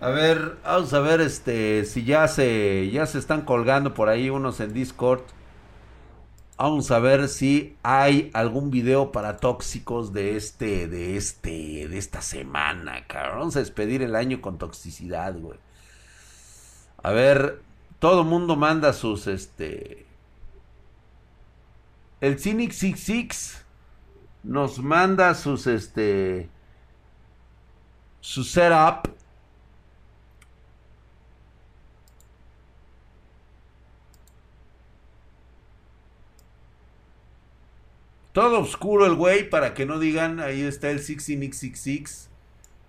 A ver, vamos a ver este si ya se ya se están colgando por ahí unos en Discord. Vamos a ver si hay algún video para tóxicos de este de este de esta semana, cabrón. Vamos a despedir el año con toxicidad, güey. A ver, todo mundo manda sus este el Cynic 66 nos manda sus este su setup Todo oscuro el güey para que no digan, ahí está el 16x66.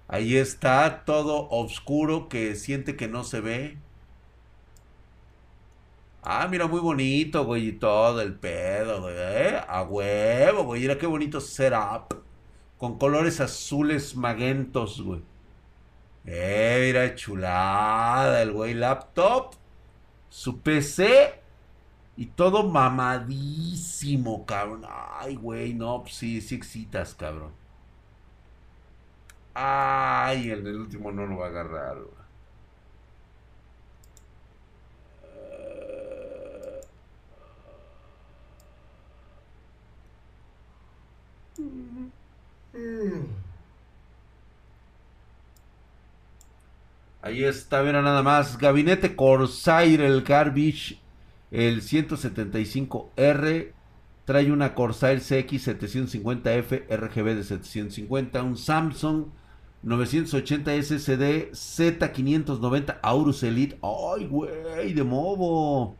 Ahí está, todo oscuro que siente que no se ve. Ah, mira, muy bonito, güey, y todo el pedo, güey. ¿eh? A huevo, güey. Mira qué bonito setup. Con colores azules magentos, güey. Eh, mira, chulada el güey. Laptop. Su PC y todo mamadísimo, cabrón. Ay, güey, no, pues sí, sí excitas, cabrón. Ay, el del último no lo va a agarrar. Ahí está, mira nada más. Gabinete Corsair, el Garbage el 175R trae una Corsair CX750F RGB de 750, un Samsung 980 SSD Z590 Aurus Elite. ¡Ay, güey! De movo.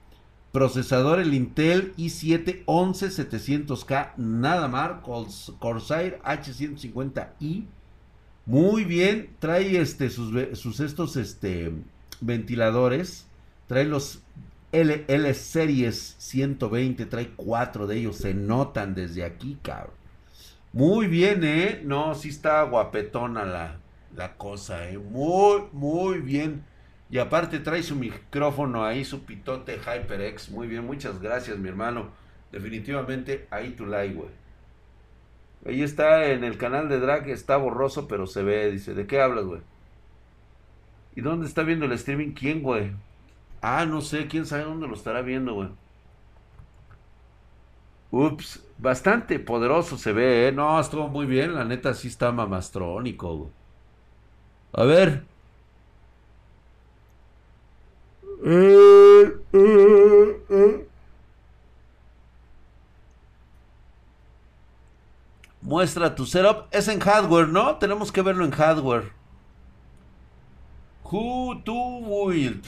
Procesador el Intel i7 11700K, nada más. Corsair H150i. Muy bien. Trae este sus, sus estos este ventiladores. Trae los LL Series 120 trae cuatro de ellos, se notan desde aquí, cabrón. Muy bien, ¿eh? No, sí está guapetona la, la cosa, ¿eh? Muy, muy bien. Y aparte trae su micrófono ahí, su pitote HyperX. Muy bien, muchas gracias, mi hermano. Definitivamente, ahí tu like, güey. Ahí está en el canal de Drag, está borroso, pero se ve. Dice, ¿de qué hablas, güey? ¿Y dónde está viendo el streaming? ¿Quién, güey? Ah, no sé, quién sabe dónde lo estará viendo, güey. Ups, bastante poderoso se ve, ¿eh? No, estuvo muy bien, la neta sí está mamastrónico, güey. A ver. Muestra tu setup. Es en hardware, ¿no? Tenemos que verlo en hardware. Who to will.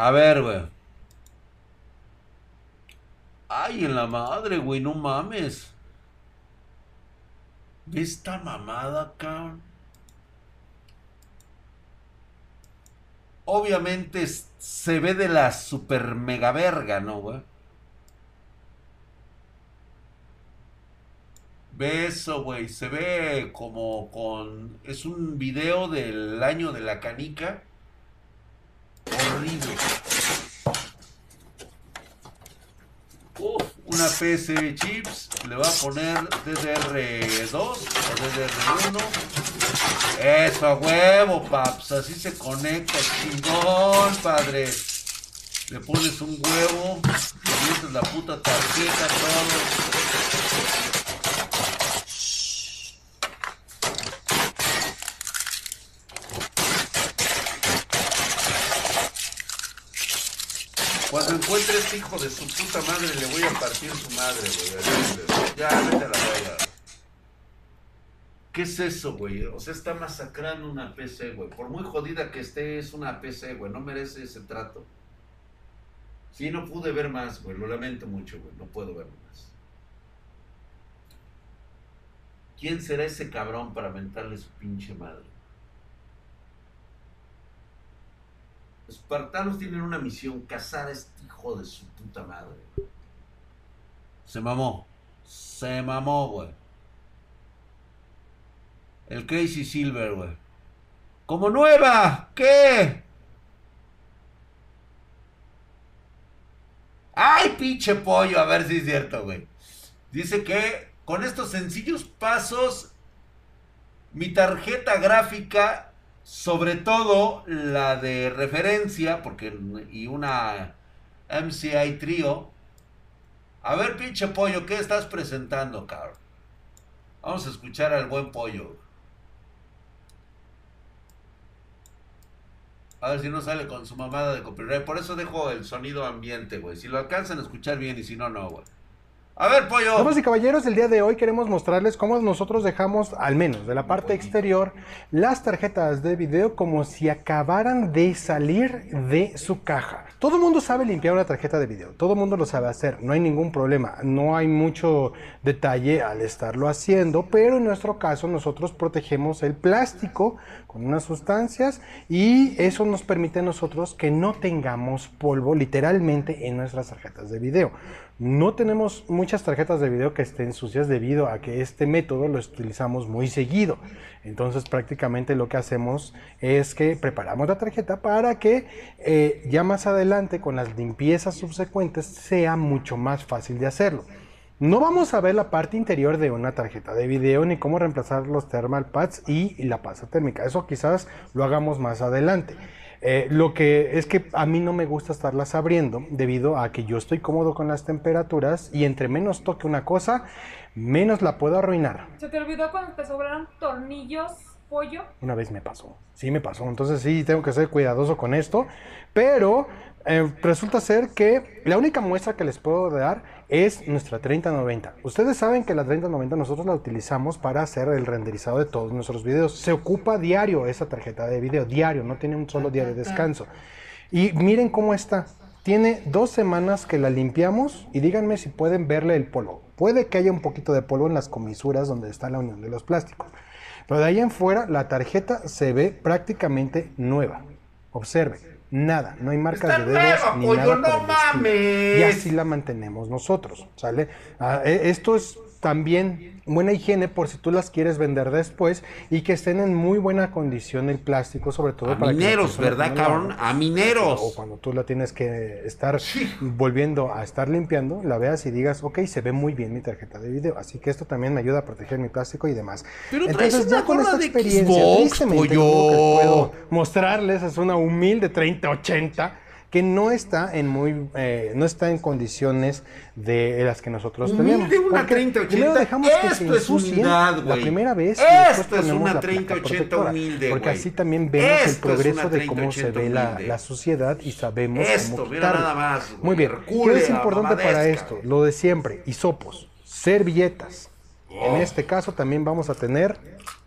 A ver, güey. Ay, en la madre, güey, no mames. Esta mamada, cabrón. Obviamente se ve de la super mega verga, ¿no, güey? Beso, güey. Se ve como con. Es un video del año de la canica horrible. Uf, una PC chips, le va a poner DDR2 o DDR1. Eso, a huevo, paps, así se conecta, chingón, padre. Le pones un huevo, le metes la puta tarjeta, todo. Cuando encuentre este hijo de su puta madre, le voy a partir su madre, güey. Ya, vete a la verga. ¿Qué es eso, güey? O sea, está masacrando una PC, güey. Por muy jodida que esté, es una PC, güey. No merece ese trato. Sí, no pude ver más, güey. Lo lamento mucho, güey. No puedo ver más. ¿Quién será ese cabrón para mentarle su pinche madre? Espartanos tienen una misión, cazar a este hijo de su puta madre. Se mamó. Se mamó, güey. El Crazy Silver, güey. Como nueva. ¿Qué? ¡Ay, pinche pollo! A ver si es cierto, güey. Dice que con estos sencillos pasos Mi tarjeta gráfica, sobre todo la de referencia, porque y una MCI Trio. A ver, pinche pollo, ¿qué estás presentando, cabrón? Vamos a escuchar al buen pollo. A ver si no sale con su mamada de copyright. Por eso dejo el sonido ambiente, güey. Si lo alcanzan a escuchar bien y si no, no, güey. A ver, pollo. Damas y caballeros, el día de hoy queremos mostrarles cómo nosotros dejamos, al menos de la parte exterior, las tarjetas de video como si acabaran de salir de su caja. Todo el mundo sabe limpiar una tarjeta de video, todo el mundo lo sabe hacer, no hay ningún problema, no hay mucho detalle al estarlo haciendo, pero en nuestro caso nosotros protegemos el plástico con unas sustancias y eso nos permite a nosotros que no tengamos polvo literalmente en nuestras tarjetas de video. No tenemos muchas tarjetas de video que estén sucias debido a que este método lo utilizamos muy seguido. Entonces prácticamente lo que hacemos es que preparamos la tarjeta para que eh, ya más adelante con las limpiezas subsecuentes sea mucho más fácil de hacerlo. No vamos a ver la parte interior de una tarjeta de video ni cómo reemplazar los thermal pads y la pasta térmica. Eso quizás lo hagamos más adelante. Eh, lo que es que a mí no me gusta estarlas abriendo debido a que yo estoy cómodo con las temperaturas y entre menos toque una cosa, menos la puedo arruinar. ¿Se te olvidó cuando te sobraron tornillos, pollo? Una vez me pasó, sí me pasó, entonces sí tengo que ser cuidadoso con esto, pero eh, resulta ser que la única muestra que les puedo dar es nuestra 3090. Ustedes saben que la 3090 nosotros la utilizamos para hacer el renderizado de todos nuestros videos. Se ocupa diario esa tarjeta de video, diario, no tiene un solo día de descanso. Y miren cómo está. Tiene dos semanas que la limpiamos y díganme si pueden verle el polvo. Puede que haya un poquito de polvo en las comisuras donde está la unión de los plásticos. Pero de ahí en fuera la tarjeta se ve prácticamente nueva. Observe nada, no hay marcas de dedos ni nada no mames. Y así la mantenemos nosotros, ¿sale? Ah, e, esto es también buena higiene por si tú las quieres vender después y que estén en muy buena condición el plástico, sobre todo a para mineros, ¿verdad, cabrón? A mineros. O cuando tú la tienes que estar volviendo a estar limpiando, la veas y digas, ok, se ve muy bien mi tarjeta de video. Así que esto también me ayuda a proteger mi plástico y demás. Pero Entonces, ya con esta experiencia, tristemente, lo que puedo mostrarles es una humilde 3080 que no está en muy eh, no está en condiciones de las que nosotros tenemos. De una 3080. dejamos Esto es unidad, güey. La primera vez Esto es una 3080 humilde, Porque así también vemos el progreso de cómo se ve la, la, sociedad y sabemos esto, cómo. Mira nada más, Muy bien. ¿Qué es importante para esto? Lo de siempre, hisopos, servilletas. En este caso también vamos a tener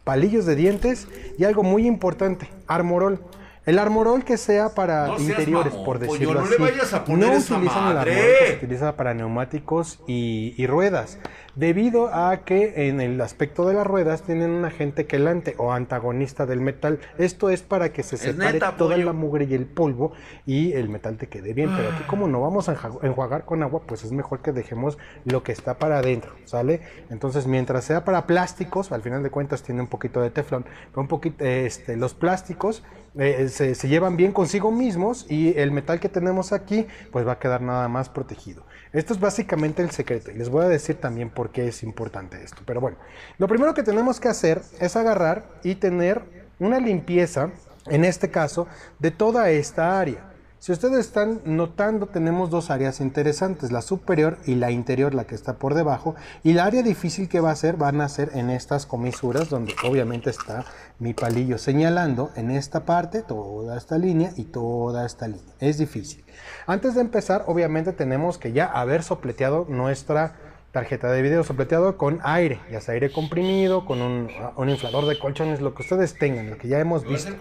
palillos de dientes y algo muy importante, armorol. El armorol que sea para interiores, por decirlo no así. Le vayas a poner no utilizan el armorol que se utiliza para neumáticos y, y, ruedas, debido a que en el aspecto de las ruedas tienen un agente quelante o antagonista del metal. Esto es para que se separe neta, toda pollo. la mugre y el polvo y el metal te quede bien. Pero aquí como no vamos a enjuagar con agua, pues es mejor que dejemos lo que está para adentro, ¿sale? Entonces mientras sea para plásticos, al final de cuentas tiene un poquito de teflón, pero un poquito, este, los plásticos eh, se, se, llevan bien consigo mismos y el metal que tenemos aquí pues va a quedar nada más protegido. Esto es básicamente el secreto y les voy a decir también por qué es importante esto. Pero bueno, lo primero que tenemos que hacer es agarrar y tener una limpieza, en este caso, de toda esta área. Si ustedes están notando, tenemos dos áreas interesantes, la superior y la interior, la que está por debajo. Y la área difícil que va a ser, van a ser en estas comisuras, donde obviamente está mi palillo señalando en esta parte, toda esta línea y toda esta línea. Es difícil. Antes de empezar, obviamente tenemos que ya haber sopleteado nuestra tarjeta de video sopleteado con aire, ya sea aire comprimido, con un, un, inflador de colchones, lo que ustedes tengan, lo que ya hemos visto.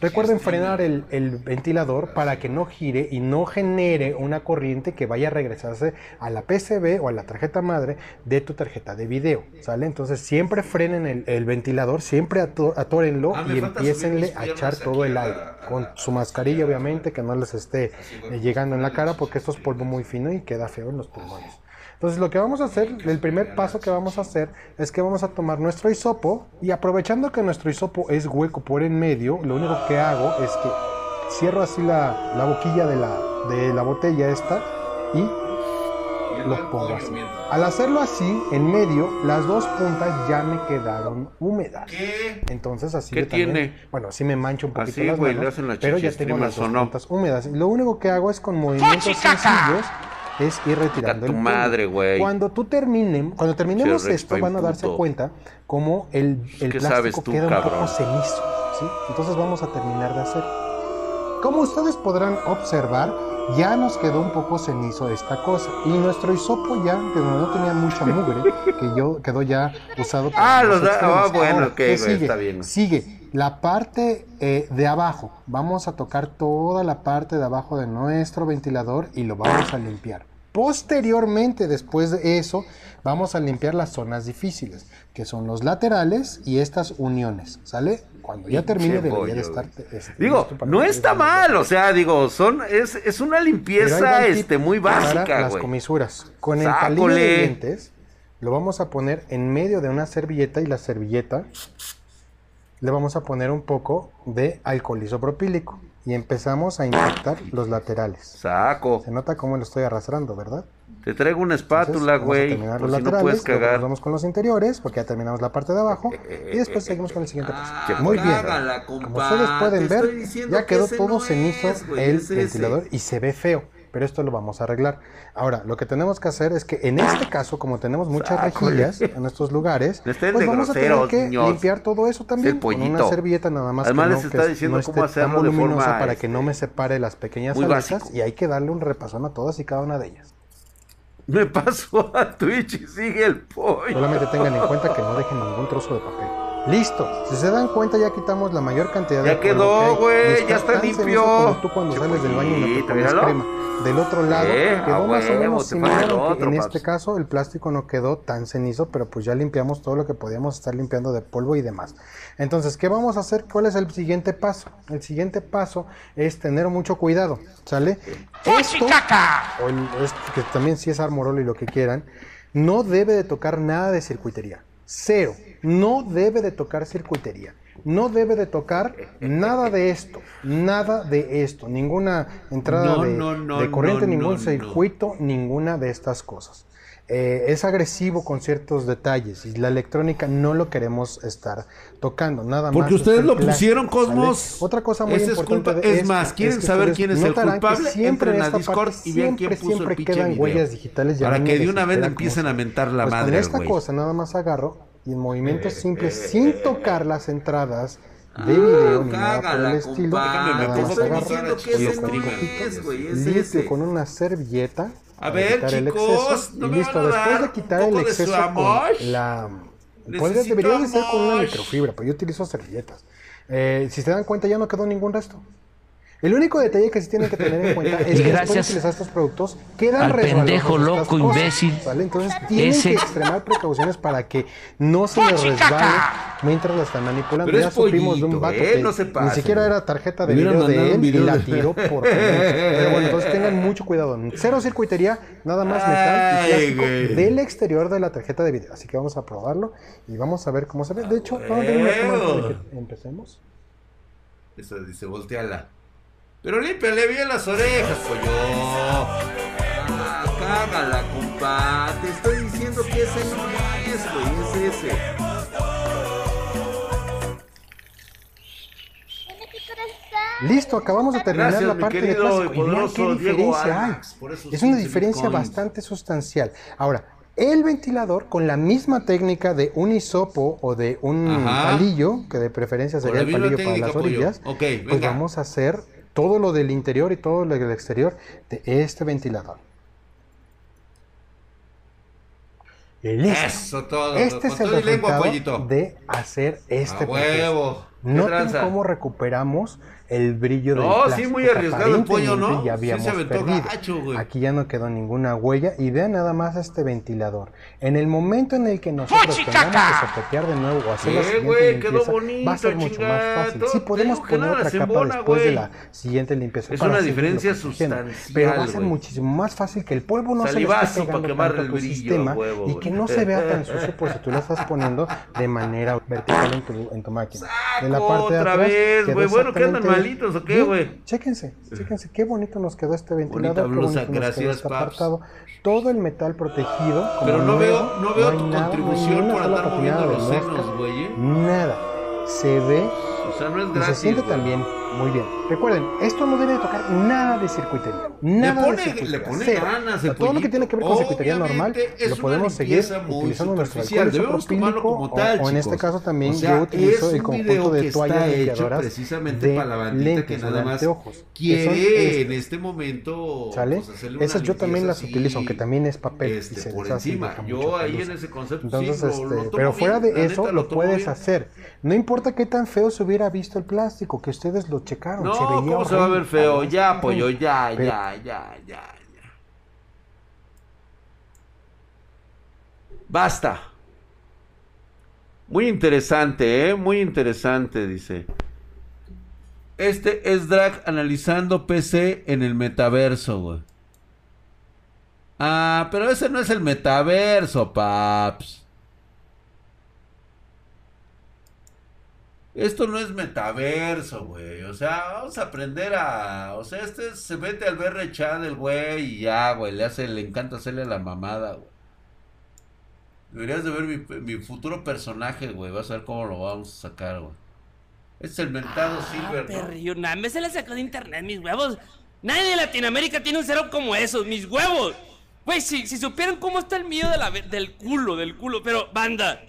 Recuerden frenar el, el, ventilador para que no gire y no genere una corriente que vaya a regresarse a la PCB o a la tarjeta madre de tu tarjeta de video, ¿sale? Entonces siempre frenen el, el ventilador, siempre atórenlo ah, y empiecenle a echar todo el aire, con su mascarilla obviamente, que no les esté eh, llegando en la cara porque esto es polvo muy fino y queda feo en los pulmones. Entonces lo que vamos a hacer, el primer paso que vamos a hacer es que vamos a tomar nuestro hisopo y aprovechando que nuestro hisopo es hueco por en medio, lo único que hago es que cierro así la, la boquilla de la, de la botella esta y lo pongo así. Al hacerlo así, en medio, las dos puntas ya me quedaron húmedas. ¿Qué? Entonces así ¿Qué yo también- tiene? bueno, así me mancho un poquito Así, las manos, le hacen la pero ya tengo las puntas húmedas. Lo único que hago es con movimientos sencillos es ir retirando tu el madre, güey. Cuando tú terminen, cuando terminemos esto, van a darse puto. cuenta cómo el, el ¿Qué plástico tú, queda un cabrón? poco cenizo, ¿sí? Entonces vamos a terminar de hacer. Como ustedes podrán observar, ya nos quedó un poco cenizo esta cosa. Y nuestro hisopo ya, que no tenía mucha mugre, que yo quedó ya usado Ah, los los da- ah, bueno, Ahora, ok, ¿qué güey, sigue? está bien. Sigue la parte eh, de abajo. Vamos a tocar toda la parte de abajo de nuestro ventilador y lo vamos a limpiar. Posteriormente, después de eso, vamos a limpiar las zonas difíciles, que son los laterales y estas uniones, ¿sale? Cuando ya termine debería de estar... este, Digo, para no está mal, o sea, digo, son, es, es una limpieza este, muy para básica, las güey. comisuras. Con el palillo de dientes lo vamos a poner en medio de una servilleta y la servilleta le vamos a poner un poco de alcohol isopropílico y empezamos a inyectar los laterales. Saco. Se nota cómo lo estoy arrastrando, ¿verdad? Te traigo una espátula, güey, por los si no puedes cagar. nos vamos con los interiores porque ya terminamos la parte de abajo y después seguimos con el siguiente Ah, paso. Muy bien. cágala, Como ustedes pueden ver, ya que quedó todo no cenizo el ventilador y se ve feo. Pero esto lo vamos a arreglar. Ahora, lo que tenemos que hacer es que en este caso, como tenemos muchas rejillas en estos lugares, pues vamos a tener que limpiar todo eso también con una servilleta nada más Además que les no, está que diciendo no cómo esté tan hacerlo de forma, para este, que no me separe las pequeñas básico. y hay que darle un repasón a todas y cada una de ellas. Me paso a Twitch y sigue el pollo. Solamente tengan en cuenta que no dejen ningún trozo de papel. Listo. Si se dan cuenta, ya quitamos la mayor cantidad Ya de polvo quedó, güey, Y ya está limpio. como tú cuando sales del baño y no te pones míralo. crema. Del otro lado, Eh, quedó más o menos similar, otro, en paps. este caso el plástico no quedó tan cenizo, pero pues ya limpiamos todo lo que podíamos estar limpiando de polvo y demás. Entonces, ¿qué vamos a hacer? ¿Cuál es el siguiente paso? El siguiente paso es tener mucho cuidado, ¿sale? Esto, o el- que también si es armorol y lo que quieran, no debe de tocar nada de circuitería. Cero. No debe de tocar circuitería. No debe de tocar nada de esto. Nada de esto. Ninguna entrada No, de, no, no, de corriente, ningún circuito, ninguna de estas cosas. Eh, es agresivo con ciertos detalles y la electrónica no lo queremos estar tocando, nada más. Porque es ustedes el lo plástico, pusieron, ¿sale? Cosmos. Otra cosa muy es importante culpa- de es más, ¿quieren que saber quién es el culpable? siempre Entren en a Discord parte y vean quién puso el siempre pinche quedan video. huellas digitales Para que de una vez empiecen a mentar la pues madre con esta güey. cosa nada más agarro y en movimientos simples sin tocar las entradas de video ni nada por el estilo. nada más estoy agarro, diciendo que lo ese pongo no un poquito, es, güey, es limpio ese. con una servilleta. A ver, quitar el chicos, exceso, ¿no y me listo. van a Después de quitar el exceso con la podría- Necesito debería de ser con una microfibra, pero yo utilizo servilletas. Eh, si se dan cuenta ya no quedó ningún resto. El único detalle que sí tienen que tener en cuenta es que después de gracias utilizar estos productos quedan al pendejo loco, cosas, imbécil. Entonces tienen Ese- que extremar precauciones para que no se les resbale mientras la están manipulando. Pero ya es supimos de un vato ¿eh? que No se ni pasen. siquiera era tarjeta de video de él y la de- tiró por. Pero bueno, entonces tengan mucho cuidado. Cero circuitería, nada más metal Ay, y plástico güey. del exterior de la tarjeta de video. Así que vamos a probarlo y vamos a ver cómo se ve. De hecho, vamos a tener una que empecemos. Eso dice, volteala. Pero límpiale bien las orejas, pollo. Ah, cágala, compa. Te estoy diciendo que ese no es, güey, es ese. Listo, acabamos de terminar Gracias, la parte de y vean poderoso qué Diego diferencia hay. Es una 15 diferencia bitcoins. bastante sustancial. Ahora, el ventilador con la misma técnica de un hisopo o de un Ajá. palillo, que de preferencia sería el palillo para las orillas, pues vamos a hacer todo lo del interior y todo lo del exterior de este ventilador. Listo. Eso todo. Este es el lengua, resultado de hacer este huevo. ¿Qué Noten cómo recuperamos el brillo del No, sí, plástico muy arriesgado el pollo, ¿no? Ya Sí se habíamos aventó perdido. gacho, güey. Aquí ya no quedó ninguna huella y vean nada más este ventilador. En el momento en el que nosotros tengamos que sopetear de nuevo o hacer la ¿Qué, siguiente güey? Quedó limpieza, bonito, va a ser mucho más fácil. Todo- Sí, podemos poner nada otra capa embona, después de la siguiente limpieza. Es para una diferencia sustancial, Pero va a ser güey. muchísimo más fácil que el polvo no se le Salivazo esté pegando quemarle tanto el tu sistema huevo, y que no se vea tan sucio por si tú la estás poniendo de manera vertical en tu, en tu máquina. De en la parte de otra atrás vez, quedó güey. Bueno, ¿qué andan exactamente malitos o qué, güey? Chéquense, chéquense, qué bonito nos quedó este ventilador, Bonita blusa, gracias, este apartado. Todo el metal protegido. como Pero no nuevo, veo, no veo hay tu nada, no contribución por andar moviendo los senos, güey. ¿eh? Nada. Se ve O sea, no es y gratis. se siente güey. también muy bien. Recuerden, esto no debe tocar nada de circuitería. Le Nada pone, de circuitería. le pone cero. ganas O sea, el todo lo que tiene que ver con circuitería normal es lo podemos seguir utilizando nuestro alcohol Debemos tomarlo como tal, o, o en este caso también O sea, yo utilizo es el un conjunto de toallas limpiadoras precisamente de para la lentes que nada más anteojos, que son quiere en este momento ¿Sale? pues, hacerle una Esas yo también las utilizo, aunque también es papel y este, se por y encima. Yo ahí en ese concepto Entonces, sí, este, pero fuera de eso lo puedes hacer. No importa qué tan feo se hubiera visto el plástico, que ustedes lo checaron. No, se veía ¿cómo se va a ver feo? Ya, pollo, ya, Pero- ya, ya, ya, ya. Basta. Muy interesante, ¿eh? Muy interesante, dice. Este es Drag analizando PC en el metaverso, güey. Ah, pero ese no es el metaverso, paps. Esto no es metaverso, güey. O sea, vamos a aprender a. O sea, este se mete al BR chat del güey y ya, güey. Le hace, le encanta hacerle la mamada, güey. Deberías de ver mi, mi futuro personaje, güey. Vas a ver cómo lo vamos a sacar, güey. Este es el mentado Ah, Silver, ¿no? perrillo, nada, me se la sacó de internet, mis huevos. Nadie de Latinoamérica tiene un cero como esos, mis huevos. Güey, si, si supieran cómo está el mío de la, ve- del culo, del culo. Pero, banda,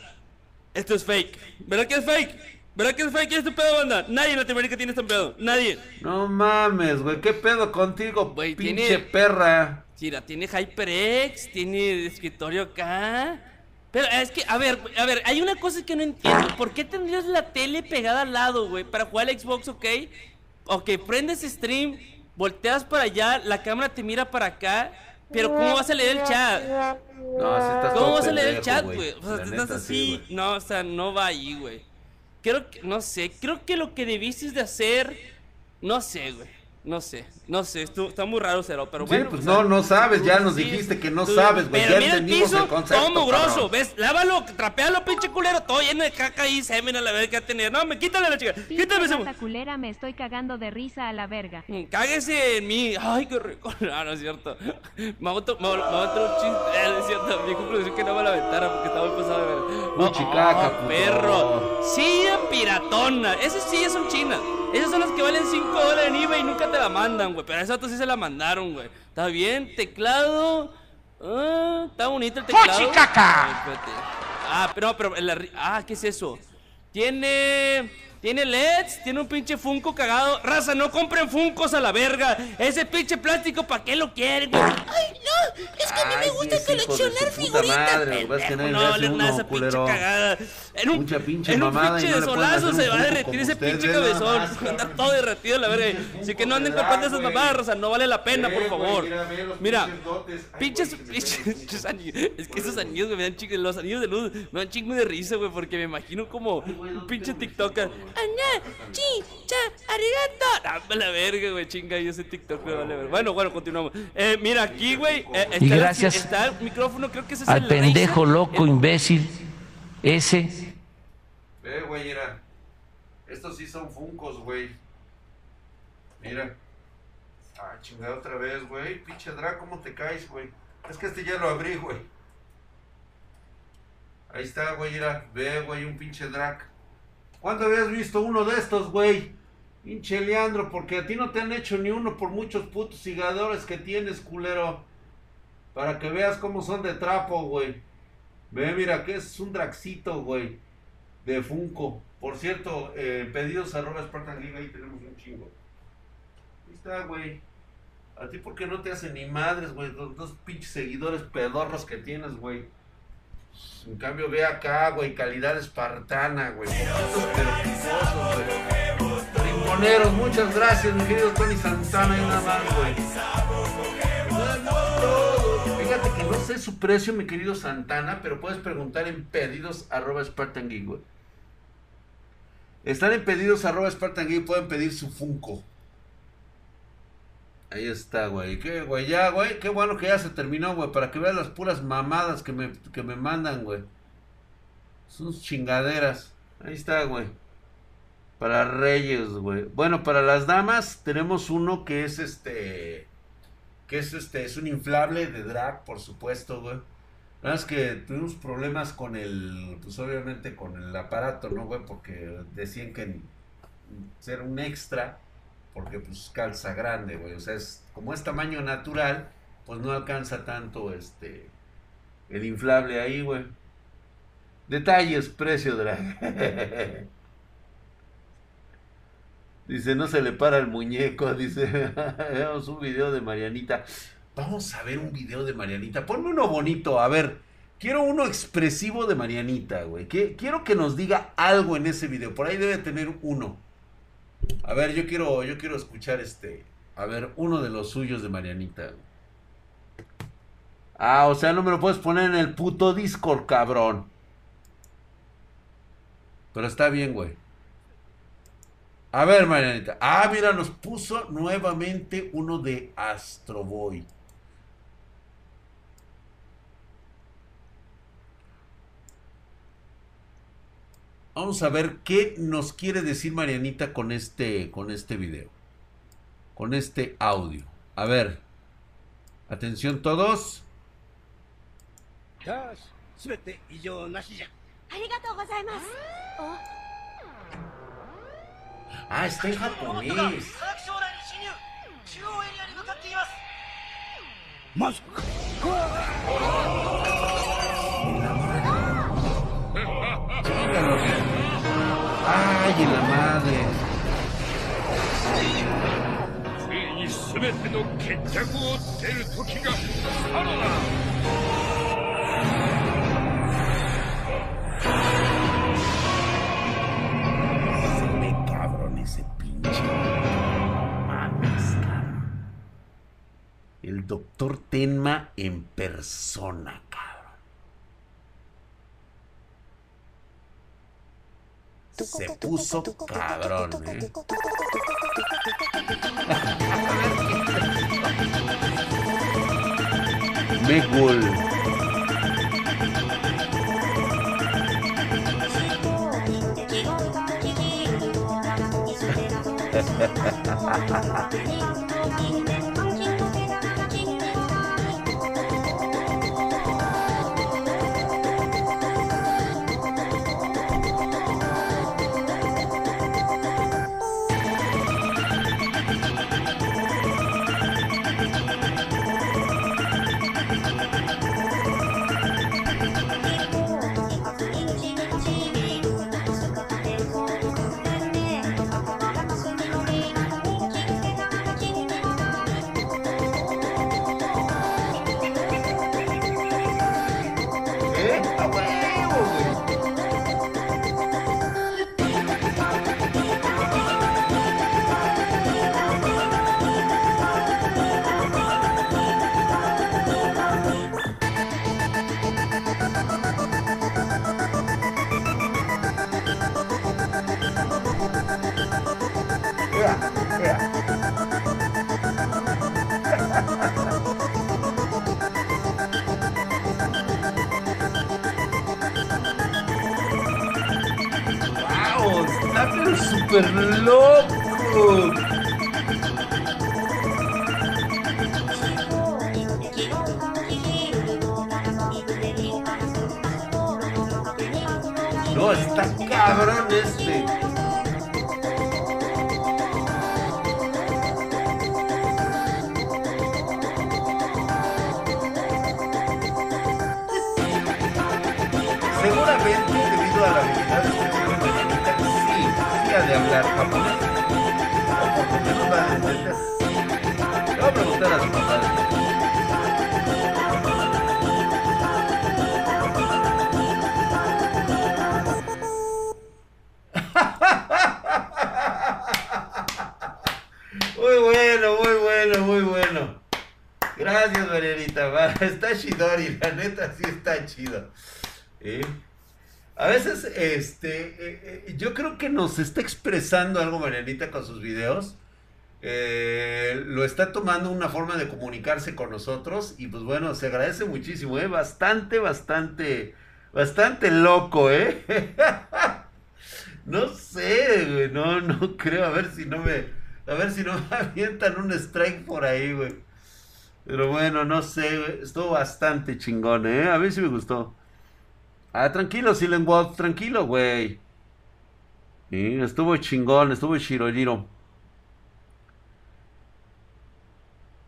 esto es fake. ¿Verdad que es fake? ¿Verdad que es fake este pedo, banda? Nadie en Latinoamérica tiene este pedo. Nadie. No mames, güey. ¿Qué pedo contigo, Güey, pinche tiene- perra? Mira, tiene HyperX, tiene escritorio acá. Pero es que, a ver, a ver, hay una cosa que no entiendo. ¿Por qué tendrías la tele pegada al lado, güey? Para jugar al Xbox, ok. Ok, prendes stream, volteas para allá, la cámara te mira para acá. Pero ¿cómo vas a leer el chat? No, así estás ¿Cómo vas a leer el chat, güey? O sea, te estás sí, así. no, o sea, no va ahí, güey. Creo que, no sé, creo que lo que debiste de hacer, no sé, güey. No sé, no sé, estu- está muy raro, Cero, pero Sí, bueno. pues o no, sea, no sabes, ya nos sí, dijiste que no sabes, güey. Ya mira el entendimos piso, el concepto. todo mugroso. ¿ves? Lávalo, trapéalo, pinche culero, todo lleno de caca ahí, semen a la verga que va a tener. No, me quítale la chica, Pinche quítame ese. rata culera, me estoy cagando de risa a la verga. Mm, Cáguese en mí. Ay, qué rico. No, no es cierto. Me otro, me otro chiste. No es cierto. Mi conclusión que no me la aventara porque estaba muy pasado de ver. Muy chicaca, oh, puto. perro. Piratona. Esas sillas son chinas. Esas son las que valen 5 dólares en eBay y nunca te la mandan, güey. Pero a esa otra sí se la mandaron, güey. Está bien. Teclado. Ah, está bonito el teclado. Espérate. Ah, pero, pero, ah, ¿qué es eso? Tiene. Tiene LEDs, tiene un pinche Funko cagado. Raza, no compren Funcos a la verga. Ese pinche plástico, ¿para qué lo quieren? güey? Ay, no, es que a mí Ay, me gusta sí, coleccionar figuritas. madre, es que no nada uno, esa pinche cagada. En un, Mucha pinche en un mamada pinche no le pueden solazo hacer se va a derretir ese pinche nada cabezón. Anda todo derretido la verga. Así que no anden comprando esas mamadas, raza. No vale la pena, por favor. mira, pinches pinches, anillos. Es que esos anillos, güey, me dan chingo, los anillos de luz me dan chingo de risa, güey, porque me imagino como un pinche TikToker. Añá, chi, cha, arigato. Dame la verga, güey, chinga, yo ese TikTok, me vale verga. Bueno, bueno, continuamos. Eh, mira, aquí, güey, eh, está, Y la- gracias está el micrófono, creo que ese es al el pendejo loco imbécil ese Ve, güey, mira. Estos sí son funcos, güey. Mira. Ah, chingada otra vez, güey. Pinche drag, ¿cómo te caes, güey? Es que este ya lo abrí, güey. Ahí está, güey, mira. Ve, güey, un pinche drag. ¿Cuándo habías visto uno de estos, güey? Pinche Leandro, porque a ti no te han hecho ni uno por muchos putos sigadores que tienes, culero. Para que veas cómo son de trapo, güey. Ve, mira, que es un draxito, güey de Funko. Por cierto, eh, pedidos arroba Spartan League, ahí tenemos un chingo. Ahí está, güey. A ti porque no te hacen ni madres, güey. Los dos pinches seguidores pedorros que tienes, güey. En cambio, ve acá, güey, calidad espartana, güey. Rinconeros, muchas gracias, mi querido Tony Santana, y nada más, güey. Sé su precio, mi querido Santana, pero puedes preguntar en pedidos arroba Spartan. Están en pedidos arroba Spartan pueden pedir su Funko. Ahí está, güey. ¿Qué, güey? Ya, güey. Qué bueno que ya se terminó, güey. Para que veas las puras mamadas que me, que me mandan, güey. Son chingaderas. Ahí está, güey. Para Reyes, güey. Bueno, para las damas tenemos uno que es este. Que es este. Es un inflable de drag, por supuesto, güey. Verdad es que tuvimos problemas con el. Pues obviamente con el aparato, ¿no, güey? Porque decían que ser un extra. Porque pues calza grande, güey. O sea, es como es tamaño natural, pues no alcanza tanto este. El inflable ahí, güey. Detalles, precio drag. Dice, no se le para el muñeco. Dice, veamos un video de Marianita. Vamos a ver un video de Marianita. Ponme uno bonito. A ver, quiero uno expresivo de Marianita, güey. Quiero que nos diga algo en ese video. Por ahí debe tener uno. A ver, yo quiero, yo quiero escuchar este. A ver, uno de los suyos de Marianita. Ah, o sea, no me lo puedes poner en el puto Discord, cabrón. Pero está bien, güey. A ver, Marianita. Ah, mira, nos puso nuevamente uno de Astro Boy. Vamos a ver qué nos quiere decir Marianita con este, con este video. Con este audio. A ver. Atención todos. よし、すべて異常なしじゃ。ありがとうございます。 I stay hot, please. 中央エリアに向かっています。マジか。ついに全ての決着を出る時が doctor Tenma en persona, cabrón. Se puso cabrón, eh. Megul. Súper loco. No, está cabrón este. Muy bueno, muy bueno, muy bueno. Gracias, Marianita. va, Está chidori, la neta sí está chido. ¿Eh? A veces, este, eh, eh, yo que nos está expresando algo Marianita con sus videos. Eh, lo está tomando una forma de comunicarse con nosotros y pues bueno, se agradece muchísimo, ¿eh? Bastante, bastante, bastante loco, ¿eh? No sé, güey. No, no creo. A ver si no me. A ver si no me avientan un strike por ahí, güey. Pero bueno, no sé. Estuvo bastante chingón, ¿eh? A mí sí me gustó. Ah, tranquilo, Silent Wolf, tranquilo, güey. Estuvo chingón, estuvo Shirojiro.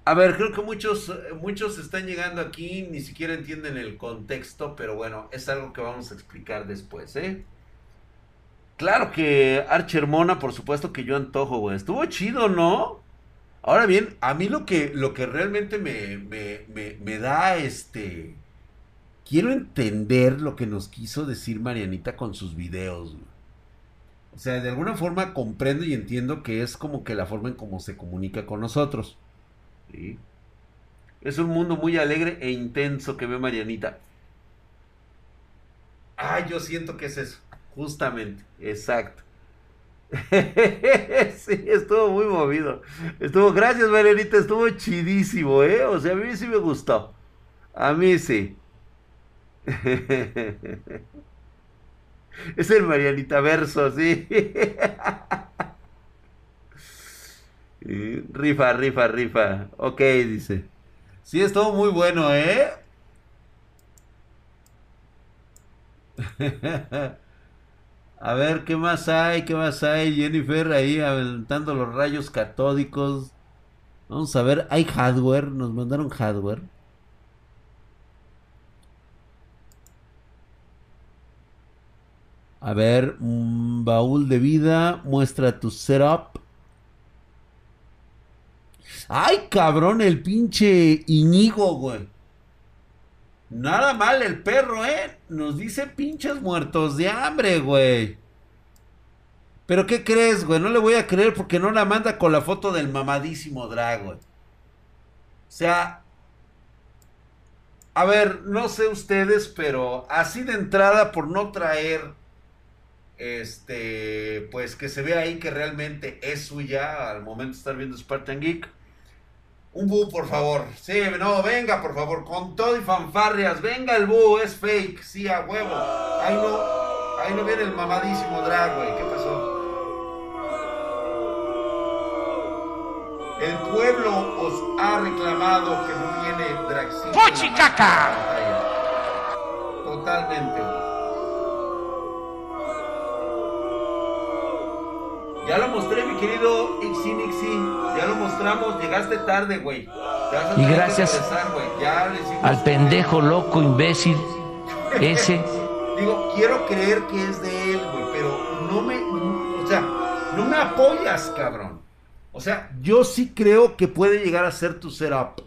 A ver, creo que muchos, muchos están llegando aquí, ni siquiera entienden el contexto, pero bueno, es algo que vamos a explicar después, ¿eh? Claro que Archer Mona, por supuesto que yo antojo, güey. Estuvo chido, ¿no? Ahora bien, a mí lo que, lo que realmente me, me, me, me da este... Quiero entender lo que nos quiso decir Marianita con sus videos, güey. O sea, de alguna forma comprendo y entiendo que es como que la forma en cómo se comunica con nosotros. ¿sí? Es un mundo muy alegre e intenso que ve Marianita. Ah, yo siento que es eso. Justamente, exacto. sí, estuvo muy movido. Estuvo, gracias Marianita, estuvo chidísimo, ¿eh? O sea, a mí sí me gustó. A mí sí. Es el Marianita Verso, sí. Rifa, rifa, rifa. Ok, dice. Sí, estuvo muy bueno, ¿eh? A ver, ¿qué más hay? ¿Qué más hay? Jennifer ahí aventando los rayos catódicos. Vamos a ver, hay hardware, nos mandaron hardware. A ver, un baúl de vida, muestra tu setup. Ay, cabrón, el pinche Iñigo, güey. Nada mal el perro, ¿eh? Nos dice pinches muertos de hambre, güey. Pero ¿qué crees, güey? No le voy a creer porque no la manda con la foto del mamadísimo drag, güey. O sea... A ver, no sé ustedes, pero así de entrada por no traer este, pues que se vea ahí que realmente es suya al momento de estar viendo Spartan Geek. Un boo, por favor. Sí, no, venga, por favor, con todo y fanfarrias. Venga el boo, es fake, sí, a huevo. Ahí no, ahí no viene el mamadísimo drag, güey. ¿Qué pasó? El pueblo os ha reclamado que no viene dragcito. ¡Pochicaca! Totalmente, Ya lo mostré, mi querido Ixi Nixi. Ya lo mostramos. Llegaste tarde, güey. Y gracias. Ya al pendejo loco imbécil ese. Digo, quiero creer que es de él, güey, pero no me. O sea, no me apoyas, cabrón. O sea, yo sí creo que puede llegar a ser tu setup.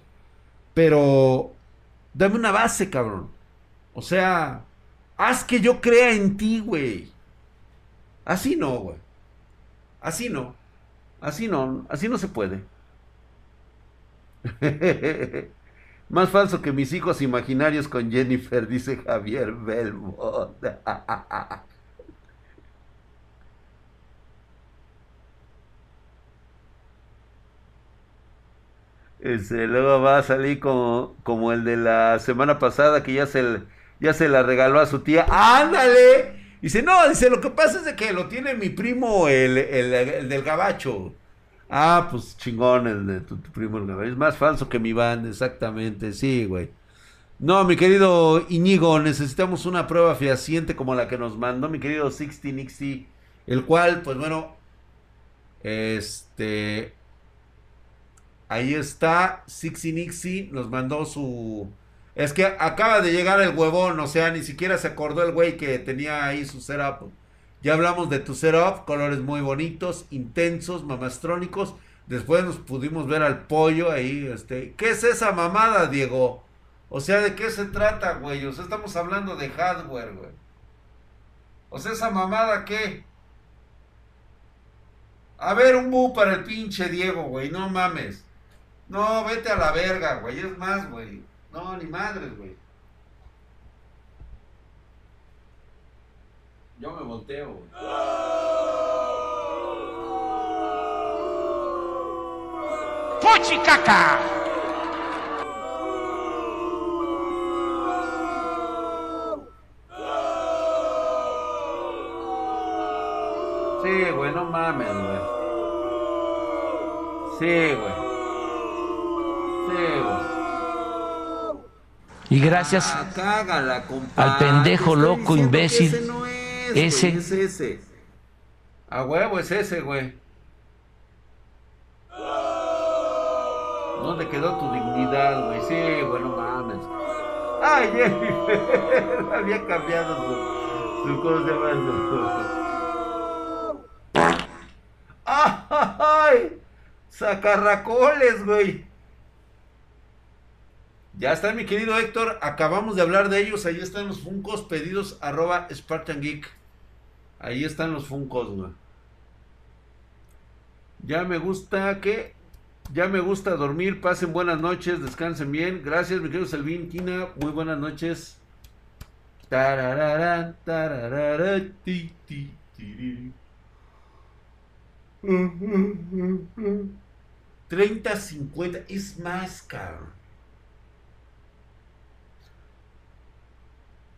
Pero. Dame una base, cabrón. O sea, haz que yo crea en ti, güey. Así no, güey. Así no. Así no. Así no se puede. Más falso que mis hijos imaginarios con Jennifer, dice Javier Belmont. Este, luego va a salir como, como el de la semana pasada que ya se, ya se la regaló a su tía. ¡Ándale! Dice, no, dice, lo que pasa es de que lo tiene mi primo, el, el- el del gabacho. Ah, pues chingón el de tu, tu primo el gabacho. Es más falso que mi banda, exactamente, sí, güey. No, mi querido Iñigo, necesitamos una prueba fehaciente como la que nos mandó mi querido Sixty Nixie, el cual, pues bueno, este, ahí está, Sixty Nixie nos mandó su, es que acaba de llegar el huevón, o sea, ni siquiera se acordó el güey que tenía ahí su setup. Ya hablamos de tu setup, colores muy bonitos, intensos, mamastrónicos. Después nos pudimos ver al pollo ahí, este, ¿qué es esa mamada, Diego? O sea, ¿de qué se trata, güey? O sea, estamos hablando de hardware, güey. O sea, esa mamada, ¿qué? A ver, un bu para el pinche Diego, güey, no mames. No, vete a la verga, güey, es más, güey. No, ni madres, güey. Yo me volteo, güey. ¡Pochicaca! Sí, güey, no mames, güey. Sí, güey. Sí, güey. Y gracias Ah, cágala, al pendejo loco, imbécil, Ese no es, ese. es ese. A huevo es ese, güey. ¿Dónde quedó tu dignidad, güey? Sí, güey, no mames. Ay, Jennifer. Había cambiado su, su ¿cómo se llama? Su- ¡Ay! Sacarracoles, güey. Ya está, mi querido Héctor. Acabamos de hablar de ellos. Ahí están los Funcos pedidos arroba Spartan Geek. Ahí están los Funcos, güey. Ya me gusta que. Ya me gusta dormir. Pasen buenas noches. Descansen bien. Gracias, mi querido Selvin Kina. Muy buenas noches. Tararara, ti, ti, tiri. 30, 50. Es más, cabrón.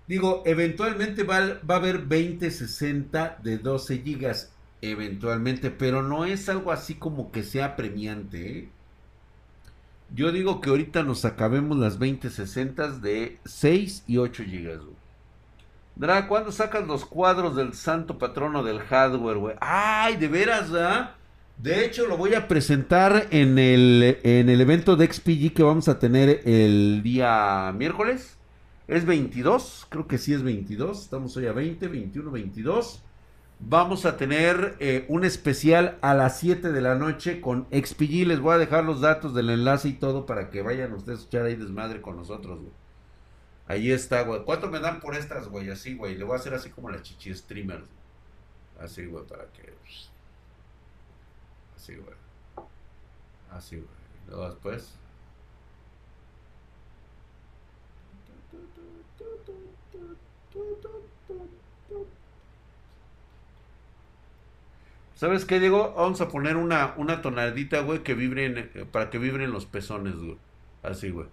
Digo, eventualmente va, va a haber 20, 60 de 12 gigas. Eventualmente, pero no es algo así como que sea premiante. ¿eh? Yo digo que ahorita nos acabemos las 20, 60 de 6 y 8 gigas. güey. Dra, ¿cuándo sacas los cuadros del santo patrono del hardware, güey? Ay, de veras, ¿ah? De hecho, lo voy a presentar en el, en el evento de XPG que vamos a tener el día miércoles. Es 22, creo que sí es 22. Estamos hoy a 20, 21, 22. Vamos a tener eh, un especial a las 7 de la noche con XPG. Les voy a dejar los datos del enlace y todo para que vayan ustedes a echar ahí desmadre con nosotros, güey. Ahí está, güey. ¿Cuánto me dan por estas, güey? Así, güey. Le voy a hacer así como la chichi streamer. Así, güey, para que. Así, güey. Así, güey. Luego después. ¿Sabes qué, Diego? Vamos a poner una, una tonadita, güey, que vibren, eh, para que vibren los pezones, güey. Así, güey.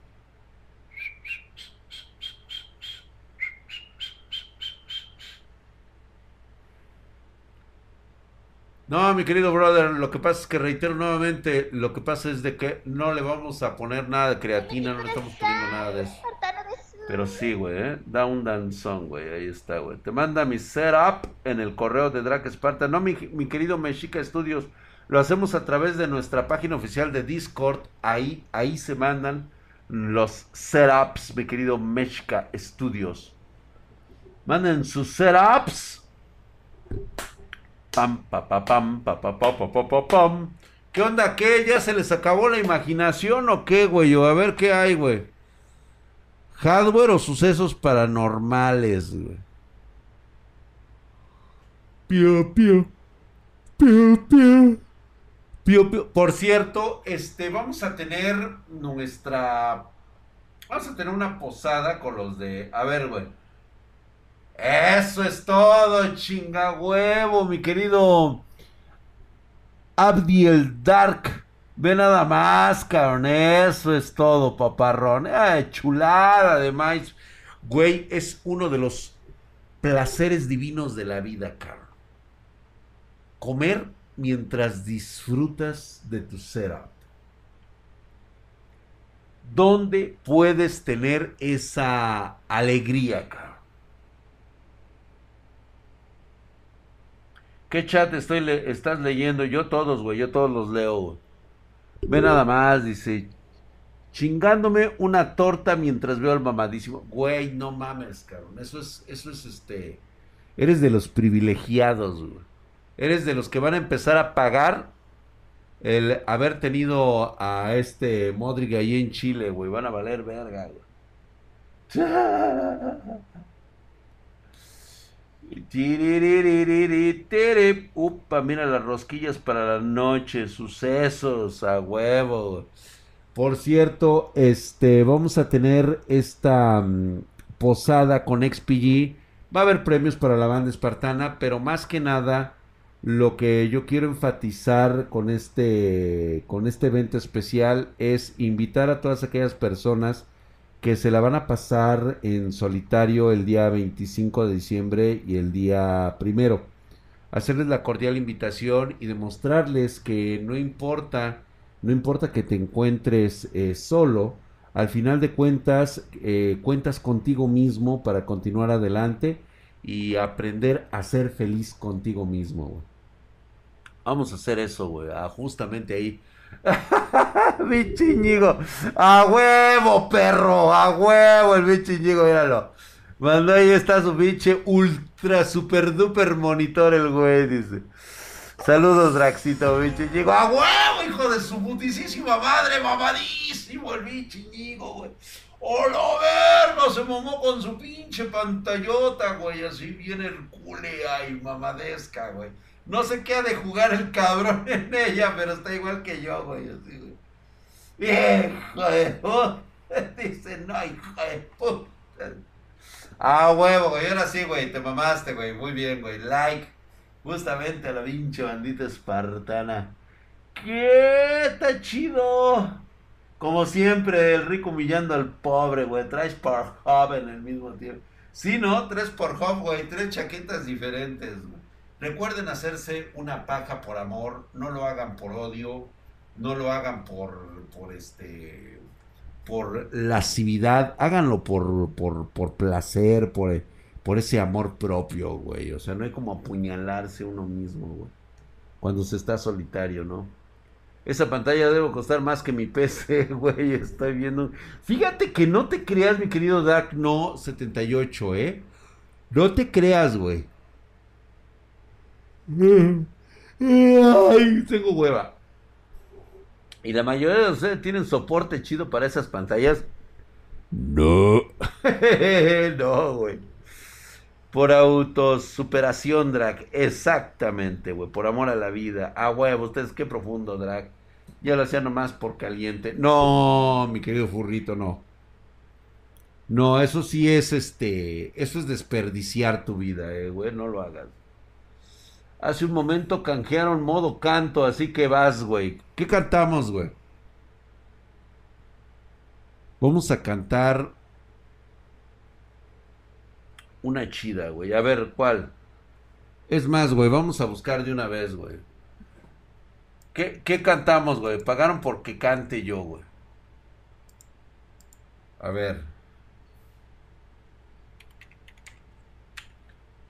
No, mi querido brother, lo que pasa es que reitero nuevamente, lo que pasa es de que no le vamos a poner nada de creatina, no le estamos poniendo nada de eso. Pero sí, güey, ¿eh? da un danzón, güey, ahí está, güey. Te manda mi setup en el correo de Drake Sparta. No, mi, mi querido Mexica Studios, lo hacemos a través de nuestra página oficial de Discord. Ahí, ahí se mandan los setups, mi querido Mexica Studios. Manden sus setups. Pam, pa, pa, pam, pa, pa, pa, pa, pa, pa, pam. ¿Qué onda? ¿Qué? ¿Ya se les acabó la imaginación o qué, güey? A ver qué hay, güey. ¿Hardware o sucesos paranormales, güey? Pío, pío. Pío, pío. Pío, pío. Por cierto, este, vamos a tener nuestra... Vamos a tener una posada con los de... A ver, güey. Eso es todo, chinga huevo, mi querido Abdi el Dark. Ve nada más, cabrón. Eso es todo, paparrón. Ay, chulada, además. Güey, es uno de los placeres divinos de la vida, cabrón. Comer mientras disfrutas de tu setup. ¿Dónde puedes tener esa alegría, cabrón? ¿Qué chat estoy estás leyendo? Yo todos, güey, yo todos los leo, güey. Ve nada más, dice. Chingándome una torta mientras veo al mamadísimo. Güey, no mames, cabrón. Eso es, eso es este. Eres de los privilegiados, güey. Eres de los que van a empezar a pagar el haber tenido a este Modric ahí en Chile, güey. Van a valer verga, güey. Upa, mira las rosquillas para la noche, sucesos, a huevo. Por cierto, este, vamos a tener esta mm, posada con XPG. Va a haber premios para la banda espartana, pero más que nada, lo que yo quiero enfatizar con este, con este evento especial es invitar a todas aquellas personas que se la van a pasar en solitario el día 25 de diciembre y el día primero. hacerles la cordial invitación y demostrarles que no importa, no importa que te encuentres eh, solo, al final de cuentas eh, cuentas contigo mismo para continuar adelante y aprender a ser feliz contigo mismo. Vamos a hacer eso, güey, ah, justamente ahí. Bichiñigo, a huevo, perro, a huevo el bichiñigo, míralo. Mandó ahí está su pinche ultra super duper monitor el güey, dice. Saludos, Draxito, pinche Ñigo. ¡A huevo, hijo de su putisísima madre! ¡Mamadísimo el pinche Ñigo, güey! ¡Hola, verga! Se mamó con su pinche pantallota, güey. Así viene el cule ahí, mamadesca, güey. No sé qué ha de jugar el cabrón en ella, pero está igual que yo, güey. Así, güey. Viejo de puta. Dice, no, hijo de puta. Ah, huevo, güey. Ahora sí, güey. Te mamaste, güey. Muy bien, güey. Like. Justamente a la pinche bandita espartana. ¿Qué? Está chido. Como siempre, el rico humillando al pobre, güey. Traes por hub en el mismo tiempo. Sí, ¿no? Tres por hub, güey. Tres chaquetas diferentes. Recuerden hacerse una paja por amor. No lo hagan por odio. No lo hagan por, por este por lascividad, háganlo por, por, por placer, por, por ese amor propio, güey. O sea, no hay como apuñalarse uno mismo, güey. Cuando se está solitario, ¿no? Esa pantalla debe costar más que mi PC, güey. Estoy viendo. Fíjate que no te creas, mi querido Dark No 78, ¿eh? No te creas, güey. Ay, tengo hueva. Y la mayoría de ustedes tienen soporte chido para esas pantallas. No. no, güey. Por autosuperación, Drag. Exactamente, güey. Por amor a la vida. Ah, huevo, ustedes qué profundo, Drag. Ya lo hacía nomás por caliente. No, mi querido furrito, no. No, eso sí es este. Eso es desperdiciar tu vida, eh, güey. No lo hagas. Hace un momento canjearon modo canto, así que vas, güey. ¿Qué cantamos, güey? Vamos a cantar una chida, güey. A ver, ¿cuál? Es más, güey, vamos a buscar de una vez, güey. ¿Qué, ¿Qué cantamos, güey? Pagaron porque cante yo, güey. A ver.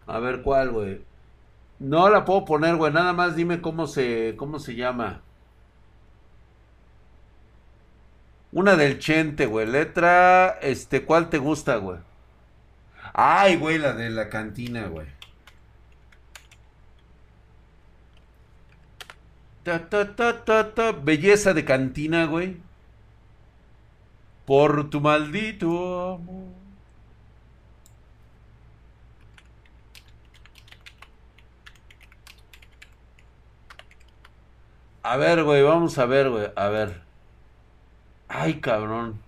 A ver, ¿cuál, güey? No la puedo poner, güey. Nada más dime cómo se, cómo se llama. Una del Chente, güey. Letra, este, ¿cuál te gusta, güey? Ay, güey, la de la cantina, güey. Ta, ta, ta, ta, ta. Belleza de cantina, güey. Por tu maldito amor. A ver, güey, vamos a ver, güey. A ver. Ay, cabrón.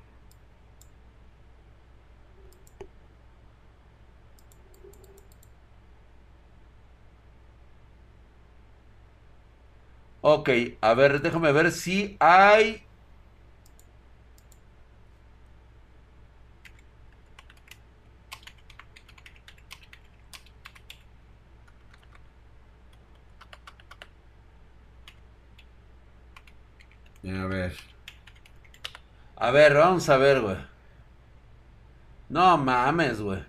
Ok, a ver, déjame ver si hay... A ver. A ver, vamos a ver, güey. No mames, güey.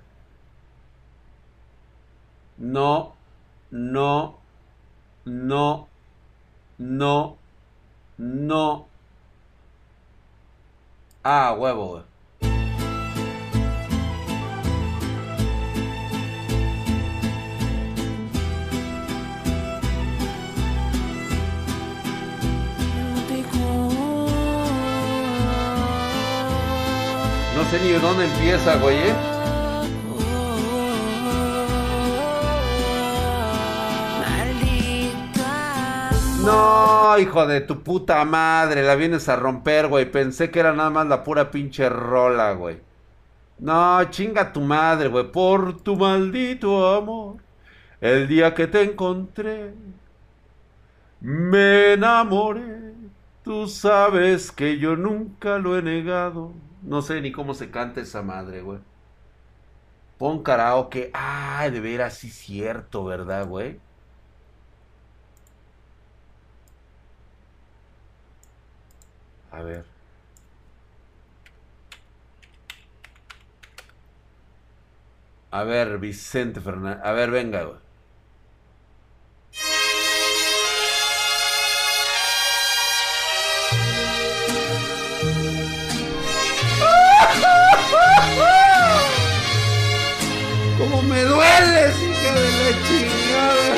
No, no, no, no, no. Ah, huevo, güey. Sé ni dónde empieza, güey, ¿eh? No, hijo de tu puta madre, la vienes a romper, güey. Pensé que era nada más la pura pinche rola, güey. No, chinga tu madre, güey. Por tu maldito amor. El día que te encontré, me enamoré. Tú sabes que yo nunca lo he negado. No sé ni cómo se canta esa madre, güey. Pon karaoke. Ah, de veras, sí cierto, ¿verdad, güey? A ver. A ver, Vicente Fernández. A ver, venga, güey. ¡Cómo me dueles, hija de chingada!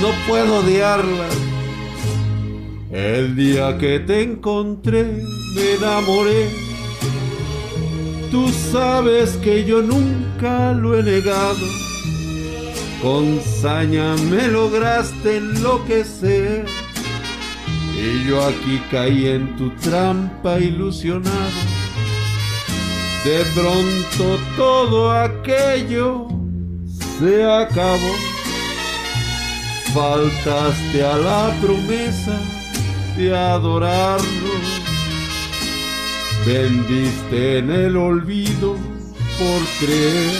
No puedo odiarla. El día que te encontré, me enamoré. Tú sabes que yo nunca lo he negado. Con saña me lograste enloquecer. Y yo aquí caí en tu trampa ilusionado. De pronto todo aquello se acabó. Faltaste a la promesa de adorarlo. Vendiste en el olvido por creer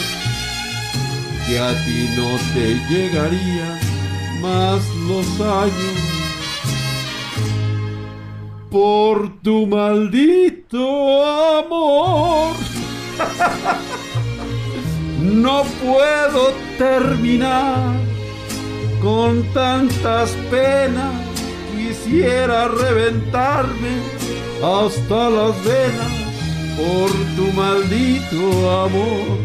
que a ti no te llegarían más los años por tu maldito amor. No puedo terminar con tantas penas. Quisiera reventarme hasta las venas por tu maldito amor.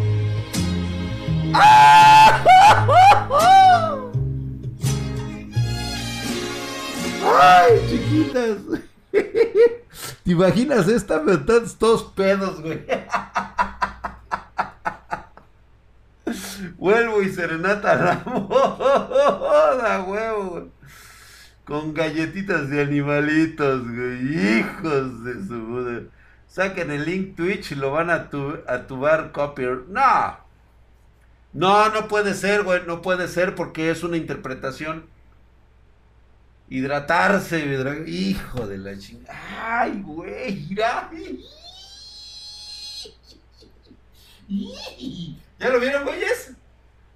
¡Ay, chiquitas! ¿Te imaginas esta? Están todos pedos, güey. Vuelvo y serenata a la moda, huevo. Con galletitas de animalitos, güey. Hijos de su puta. Saquen el link Twitch y lo van a, tu, a tubar copier. No. No, no puede ser, güey. No puede ser porque es una interpretación. Hidratarse, hidra- hijo de la chingada. Ay, güey, mira. ¿Ya lo vieron, güeyes?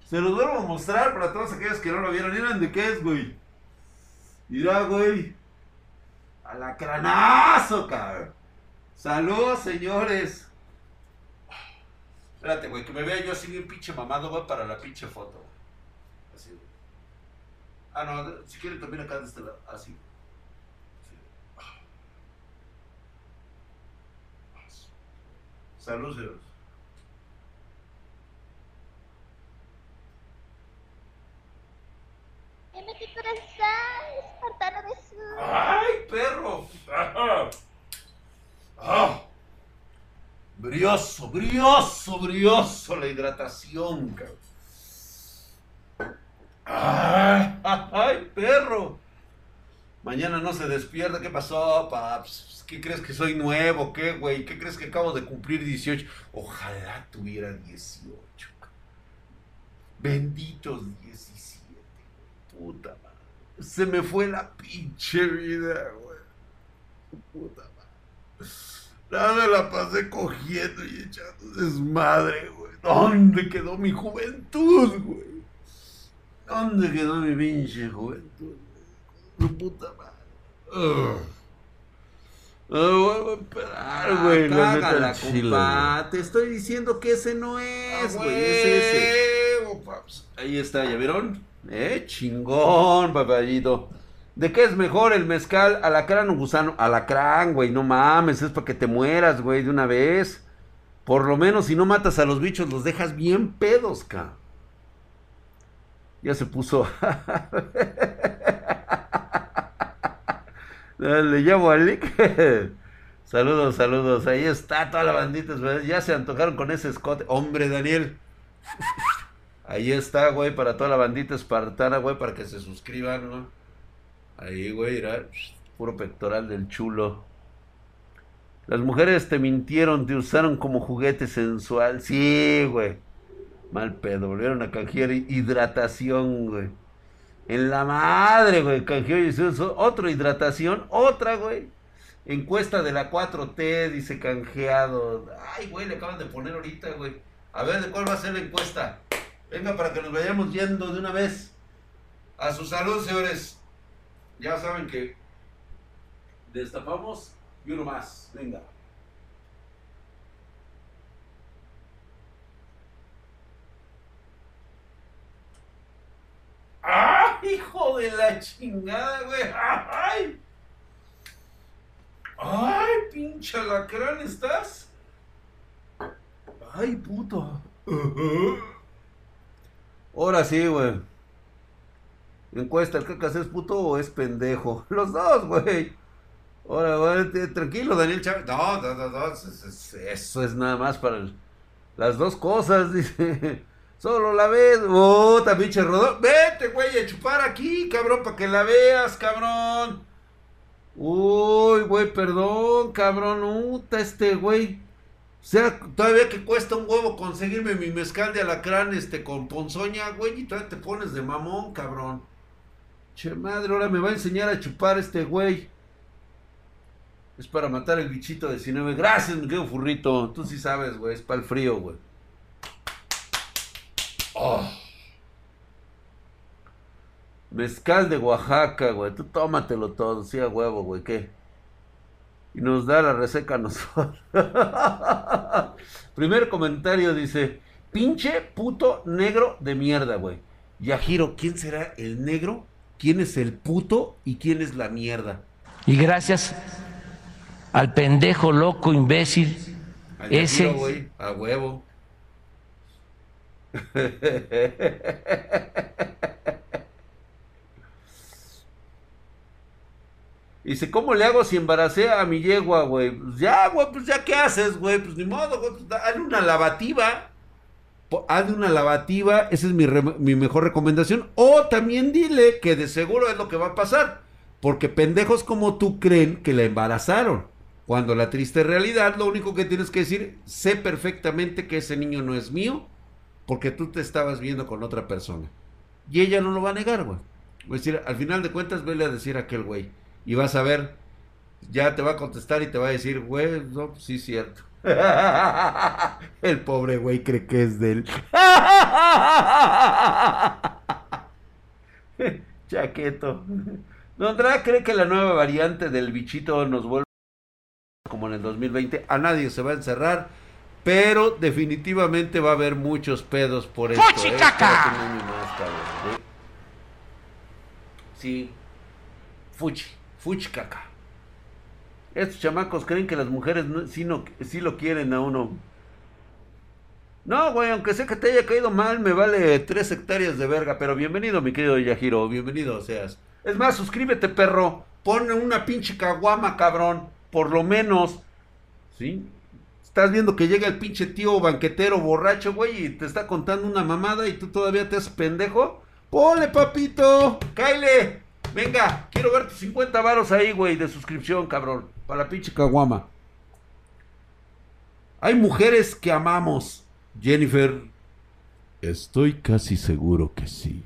Se los vuelvo a mostrar para todos aquellos que no lo vieron. Miren de qué es, güey. Mira, güey. Alacranazo, cabrón. Saludos, señores. Espérate, güey, que me vea yo así bien pinche mamado, güey, para la pinche foto. Así, güey. Ah, no, de- si quieren también acá de este lado. Así. Así. Saludos, señores. ¡Ay, perro! ¡Ah! ¡Ah! Brioso, brioso, brioso la hidratación, cabrón. ¡Ah! ¡Ay, perro! Mañana no se despierta. ¿Qué pasó, paps? ¿Qué crees que soy nuevo? ¿Qué, güey? ¿Qué crees que acabo de cumplir 18? Ojalá tuviera 18. cabrón. Benditos 17. Puta madre. Se me fue la pinche vida, güey. Puta madre. Nada me la pasé cogiendo y echando desmadre, güey. ¿Dónde quedó mi juventud, güey? ¿Dónde quedó mi pinche juventud? Tu puta madre. Ugh. No vuelvo a esperar, güey. la al chile, compa. Te estoy diciendo que ese no es, Ah, güey. Es ese. paps. Ahí está, ¿ya vieron? Eh, chingón, papayito. ¿De qué es mejor el mezcal, alacrán o gusano? Alacrán, güey, no mames, es para que te mueras, güey, de una vez. Por lo menos si no matas a los bichos, los dejas bien pedos, ca. Ya se puso. Le llamo a Lick. saludos, saludos. Ahí está toda la bandita. Ya se antojaron con ese escote. Hombre, Daniel. Ahí está, güey, para toda la bandita espartana, güey, para que se suscriban, ¿no? Ahí, güey, mira, puro pectoral del chulo. Las mujeres te mintieron, te usaron como juguete sensual. Sí, güey. Mal pedo, volvieron a canjear hidratación, güey. En la madre, güey, canjeó usó otro hidratación, otra, güey. Encuesta de la 4T, dice canjeado. Ay, güey, le acaban de poner ahorita, güey. A ver, ¿de cuál va a ser la encuesta? Venga, para que nos vayamos yendo de una vez. A su salud, señores. Ya saben que destapamos y uno más. Venga. ¡Ah! ¡Hijo de la chingada, güey! ¡Ay! ¡Ay, pinche alacrán estás! ¡Ay, puto! Ahora sí, güey. Encuesta, ¿el cacas es puto o es pendejo? Los dos, güey. Ahora, güey, tranquilo, Daniel Chávez. No, no, no, no, es- es- Eso es nada más para las dos cosas, dice. Solo la ves. Puta, pinche rodón. Vete, güey, a chupar aquí, cabrón, para que la veas, cabrón. Uy, güey, perdón, cabrón. Uta, este güey. O sea, todavía que cuesta un huevo conseguirme mi mezcal de alacrán este con ponzoña, güey, y todavía te pones de mamón, cabrón. Che madre, ahora me va a enseñar a chupar este güey. Es para matar el bichito 19. Gracias, mi querido furrito. Tú sí sabes, güey, es para el frío, güey. Oh. Mezcal de Oaxaca, güey. Tú tómatelo todo, sí a huevo, güey, ¿qué? Y nos da la reseca a nosotros. Primer comentario dice, pinche puto negro de mierda, güey. Yajiro, ¿quién será el negro? ¿Quién es el puto? ¿Y quién es la mierda? Y gracias al pendejo loco imbécil Al ese Yajiro, güey, a huevo. Dice, ¿cómo le hago si embaracé a mi yegua, güey? Pues ya, güey, pues ya, ¿qué haces, güey? Pues ni modo, güey, pues, hazle una lavativa. Hazle una lavativa, esa es mi, mi mejor recomendación. O también dile que de seguro es lo que va a pasar. Porque pendejos como tú creen que la embarazaron. Cuando la triste realidad, lo único que tienes que decir, sé perfectamente que ese niño no es mío, porque tú te estabas viendo con otra persona. Y ella no lo va a negar, güey. A decir, al final de cuentas, vele a decir a aquel güey. Y vas a ver, ya te va a contestar y te va a decir, güey, no, sí, cierto. El pobre güey cree que es de él. Chaqueto. Don Dra cree que la nueva variante del bichito nos vuelve como en el 2020. A nadie se va a encerrar, pero definitivamente va a haber muchos pedos por esto. ¡Fuchi, ¿eh? caca! ¿eh? Sí. Fuchi, fuchi caca. Estos chamacos creen que las mujeres no, sí, no, sí lo quieren a uno. No, güey, aunque sé que te haya caído mal, me vale tres hectáreas de verga. Pero bienvenido, mi querido Yajiro, bienvenido seas. Es más, suscríbete, perro. Pon una pinche caguama, cabrón. Por lo menos. ¿Sí? Estás viendo que llega el pinche tío banquetero borracho, güey, y te está contando una mamada y tú todavía te haces pendejo. Ponle, papito. Caile. Venga, quiero ver tus 50 varos ahí, güey, de suscripción, cabrón. Para la pinche caguama. Hay mujeres que amamos. Jennifer. Estoy casi seguro que sí.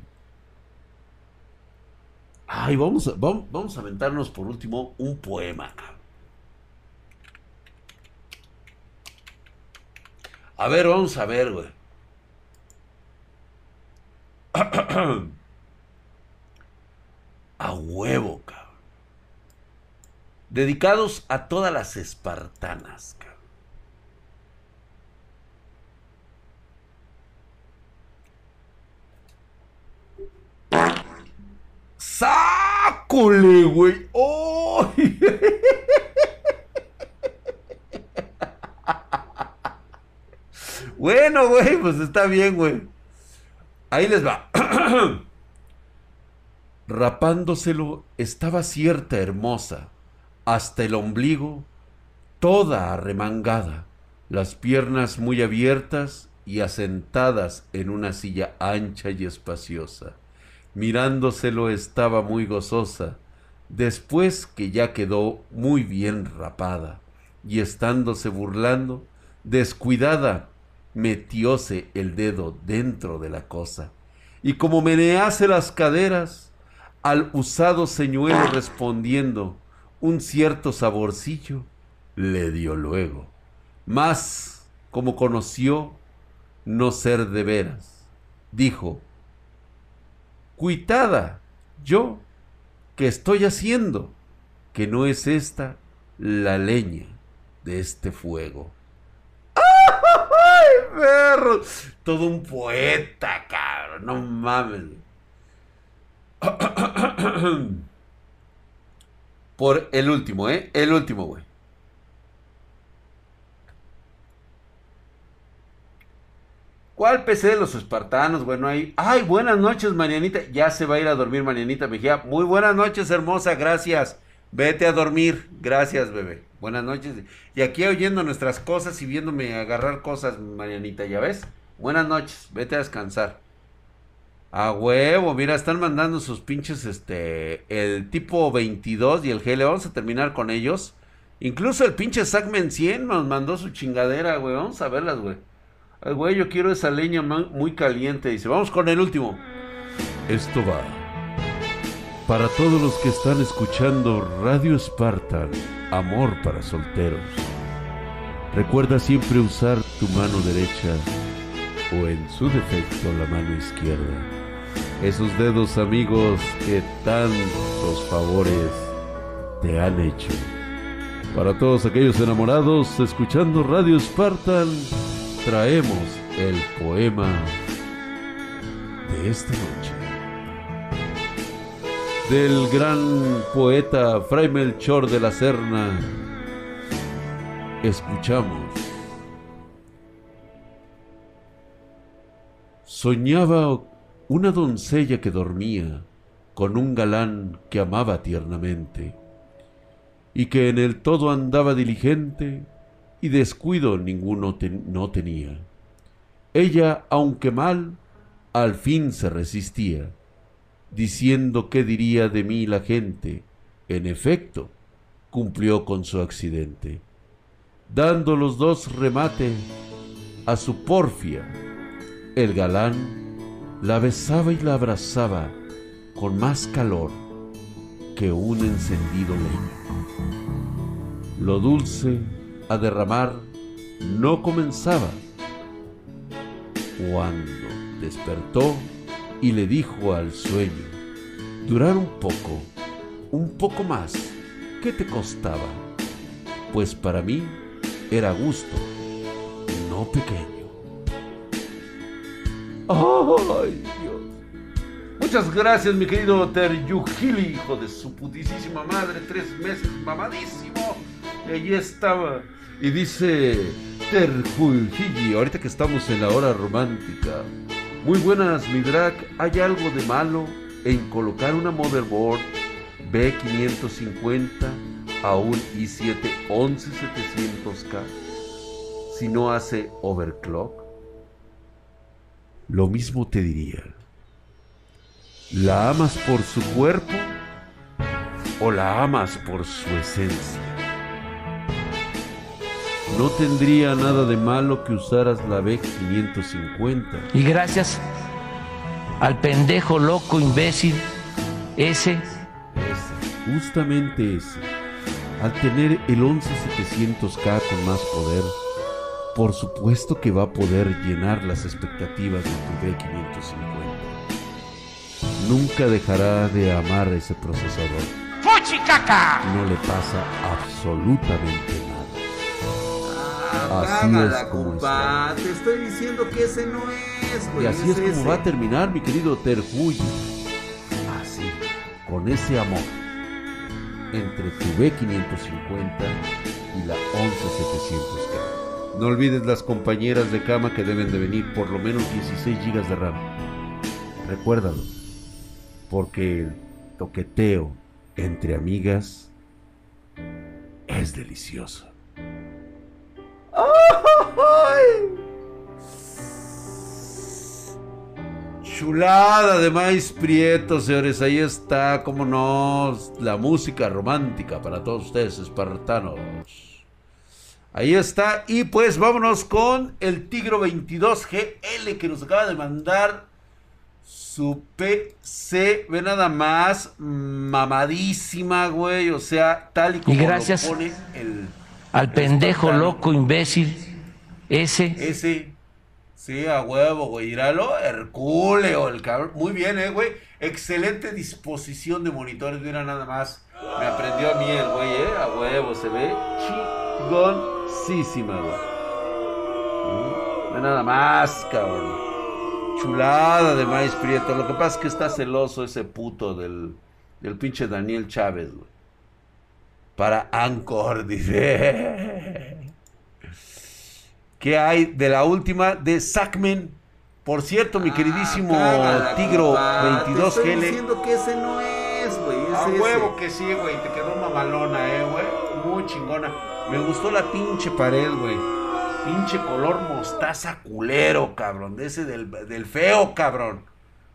Ay, vamos a, vamos, vamos a aventarnos por último un poema. cabrón. A ver, vamos a ver, güey. A huevo, cabrón. Dedicados a todas las espartanas, cabrón. ¡Sácole, güey! ¡Ay! Bueno, güey, pues está bien, güey. Ahí les va. Rapándoselo estaba cierta hermosa, hasta el ombligo, toda arremangada, las piernas muy abiertas y asentadas en una silla ancha y espaciosa. Mirándoselo estaba muy gozosa, después que ya quedó muy bien rapada, y estándose burlando, descuidada, metióse el dedo dentro de la cosa, y como menease las caderas, al usado señuelo respondiendo, un cierto saborcillo le dio luego. Mas, como conoció no ser de veras, dijo, Cuitada, yo, ¿qué estoy haciendo? Que no es esta la leña de este fuego. ¡Ay, perro! Todo un poeta, cabrón, no mames. Por el último, ¿eh? El último, güey. ¿Cuál PC de los espartanos? Bueno, ahí. ¡Ay, buenas noches, Marianita! Ya se va a ir a dormir, Marianita Mejía. Muy buenas noches, hermosa, gracias. Vete a dormir. Gracias, bebé. Buenas noches. Y aquí oyendo nuestras cosas y viéndome agarrar cosas, Marianita, ¿ya ves? Buenas noches. Vete a descansar. A huevo, mira, están mandando sus pinches, este, el tipo 22 y el GL. Vamos a terminar con ellos. Incluso el pinche Sagmen 100 nos mandó su chingadera, güey. Vamos a verlas, güey. Ay, güey, yo quiero esa leña muy caliente. Dice, vamos con el último. Esto va para todos los que están escuchando Radio Spartan, Amor para Solteros. Recuerda siempre usar tu mano derecha o en su defecto la mano izquierda. Esos dedos amigos que tantos favores te han hecho. Para todos aquellos enamorados escuchando Radio Spartan, traemos el poema de esta noche. Del gran poeta Fray Melchor de la Serna, escuchamos. Soñaba una doncella que dormía con un galán que amaba tiernamente y que en el todo andaba diligente y descuido ninguno no tenía. Ella, aunque mal, al fin se resistía, diciendo qué diría de mí la gente. En efecto, cumplió con su accidente, dando los dos remate a su porfia. El galán la besaba y la abrazaba con más calor que un encendido leño. Lo dulce a derramar no comenzaba. Cuando despertó y le dijo al sueño, durar un poco, un poco más, ¿qué te costaba? Pues para mí era gusto, no pequeño. ¡Ay, Dios! Muchas gracias, mi querido Teryugili, hijo de su putísima madre, tres meses mamadísimo. Y allí estaba. Y dice Terjulgili, ahorita que estamos en la hora romántica. Muy buenas, mi. ¿Hay algo de malo en colocar una motherboard B550 a un i7 11700K si no hace overclock? Lo mismo te diría. ¿La amas por su cuerpo o la amas por su esencia? No tendría nada de malo que usaras la B550. Y gracias al pendejo loco imbécil ese Ese, justamente ese. Al tener el 11700K con más poder, por supuesto que va a poder llenar las expectativas de tu B550. Nunca dejará de amar ese procesador. No le pasa absolutamente Así es como compa. Te estoy diciendo que ese no es, güey. Y así es como ese. va a terminar, mi querido Terjuyi. Así, con ese amor entre tu B550 y la 11700K. No olvides las compañeras de cama que deben de venir por lo menos 16 GB de RAM. Recuérdalo, porque el toqueteo entre amigas es delicioso. Chulada de maíz prieto, señores. Ahí está, como no, la música romántica para todos ustedes, espartanos. Ahí está. Y pues vámonos con el Tigro 22GL que nos acaba de mandar su PC. Ve nada más, mamadísima, güey. O sea, tal y como lo gracias pone el, al pendejo loco imbécil ese Ese Sí, a huevo, güey. Iralo, Herculeo, el cabrón. Muy bien, eh, güey. Excelente disposición de monitores. Mira nada más. Me aprendió a mí el güey, eh. A huevo, se ve chingoncísima, güey. Mm, Ve nada más, cabrón. Chulada de maíz prieto. Lo que pasa es que está celoso ese puto del, del pinche Daniel Chávez, güey. Para Anchor, dice. ¿Qué hay de la última de Sackman? Por cierto, mi queridísimo Cágala, Tigro compa. Te estoy 22GL. diciendo que ese no es, güey. Es A ese. huevo que sí, güey. Te quedó mamalona, eh, güey. Muy chingona. Me gustó la pinche pared, güey. Pinche color mostaza culero, cabrón. De ese del, del feo, cabrón.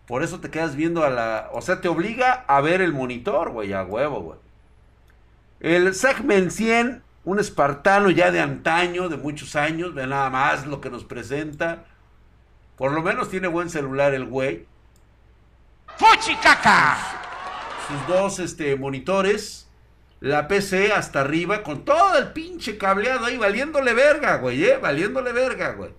Por eso te quedas viendo a la. O sea, te obliga a ver el monitor, güey. A huevo, güey. El Segment 100, un espartano ya de antaño, de muchos años. Ve nada más lo que nos presenta. Por lo menos tiene buen celular el güey. ¡Fuchicaca! sus dos este, monitores, la PC hasta arriba, con todo el pinche cableado ahí, valiéndole verga, güey, ¿eh? Valiéndole verga, güey.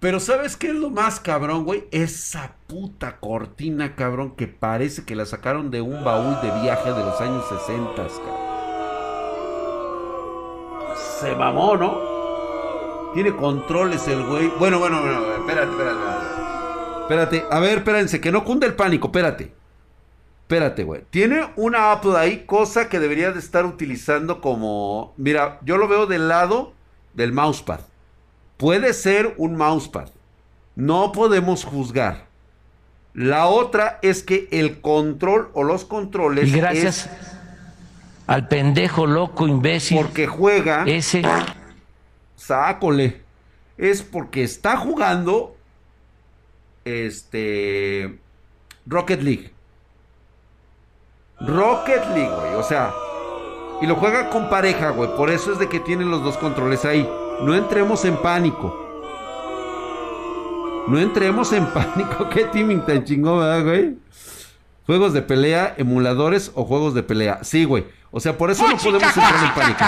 Pero ¿sabes qué es lo más cabrón, güey? Esa puta cortina, cabrón, que parece que la sacaron de un baúl de viaje de los años 60, cabrón. Se mamó, ¿no? Tiene controles el güey. Bueno, bueno, bueno, espérate, espérate. espérate. A ver, espérense, que no cunde el pánico, espérate. Espérate, güey. Tiene una Apple ahí, cosa que debería de estar utilizando como... Mira, yo lo veo del lado del mousepad. Puede ser un mousepad. No podemos juzgar. La otra es que el control o los controles... Y gracias es al pendejo loco imbécil porque juega... ese. Sácole. Es porque está jugando... Este... Rocket League. Rocket League, güey. O sea, y lo juega con pareja, güey. Por eso es de que tienen los dos controles ahí. No entremos en pánico. No entremos en pánico. Qué teaming tan chingón, ¿verdad, güey? Juegos de pelea, emuladores o juegos de pelea. Sí, güey. O sea, por eso no podemos entrar en pánico.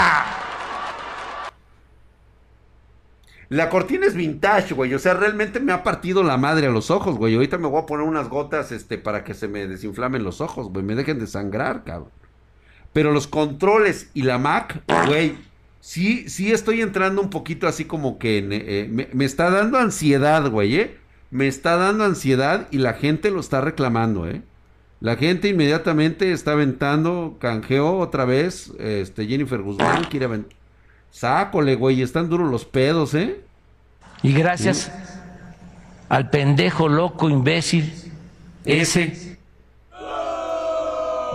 La cortina es vintage, güey. O sea, realmente me ha partido la madre a los ojos, güey. Ahorita me voy a poner unas gotas, este, para que se me desinflamen los ojos, güey. Me dejen de sangrar, cabrón. Pero los controles y la Mac, güey, sí, sí estoy entrando un poquito así como que en, eh, me, me está dando ansiedad, güey, ¿eh? Me está dando ansiedad y la gente lo está reclamando, ¿eh? La gente inmediatamente está aventando, canjeó otra vez, este, Jennifer Guzmán quiere aventar. Sácole, güey, están duros los pedos, ¿eh? Y gracias al pendejo loco imbécil ese.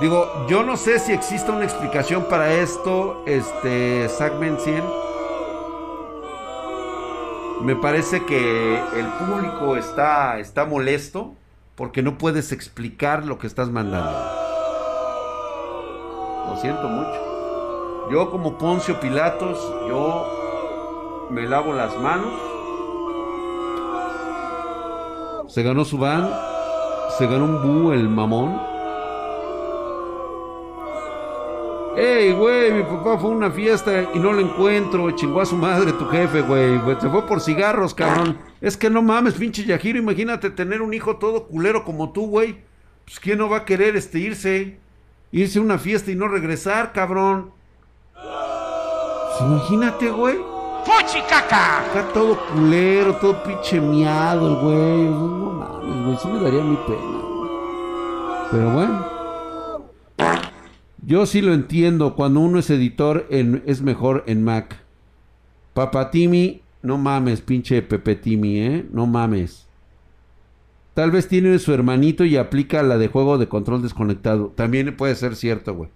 Digo, yo no sé si existe una explicación para esto, este, Segment 100. Me parece que el público está, está molesto porque no puedes explicar lo que estás mandando. Lo siento mucho. Yo como Poncio Pilatos, yo me lavo las manos. Se ganó su van, se ganó un bu el mamón. Ey, güey, mi papá fue a una fiesta y no lo encuentro. Chingó a su madre tu jefe, güey. Se fue por cigarros, cabrón. Es que no mames, pinche Yajiro. Imagínate tener un hijo todo culero como tú, güey. Pues quién no va a querer este irse. Irse a una fiesta y no regresar, cabrón. Pues, imagínate, güey. ¡Fuchicaca! Acá todo culero, todo pinche miado güey. No mames, güey. Sí me daría mi pena. Pero bueno. Yo sí lo entiendo. Cuando uno es editor, en- es mejor en Mac. Papatimi, no mames, pinche Pepe Timi, ¿eh? No mames. Tal vez tiene su hermanito y aplica la de juego de control desconectado. También puede ser cierto, güey.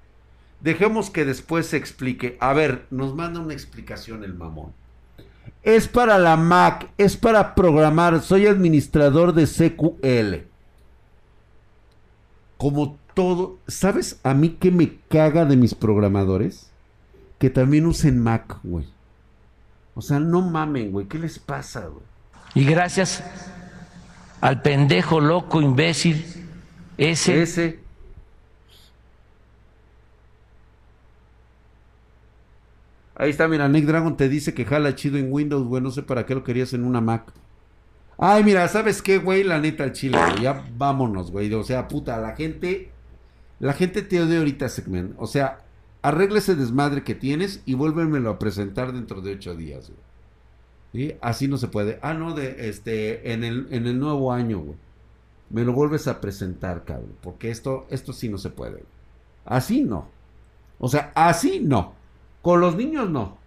Dejemos que después se explique. A ver, nos manda una explicación el mamón. Es para la Mac, es para programar. Soy administrador de CQL. Como todo, ¿sabes a mí qué me caga de mis programadores? Que también usen Mac, güey. O sea, no mamen, güey. ¿Qué les pasa, güey? Y gracias al pendejo loco imbécil ese. Ese. Ahí está, mira, Nick Dragon te dice que jala chido en Windows, güey. No sé para qué lo querías en una Mac. Ay, mira, ¿sabes qué, güey? La neta, el chile, güey. Ya vámonos, güey. O sea, puta, la gente. La gente te odia ahorita, Segment. O sea, arregla ese desmadre que tienes y vuélvemelo a presentar dentro de ocho días, güey. ¿Sí? Así no se puede. Ah, no, de este, en el, en el nuevo año, güey. Me lo vuelves a presentar, cabrón. Porque esto, esto sí no se puede. güey. Así no. O sea, así no. Con los niños no.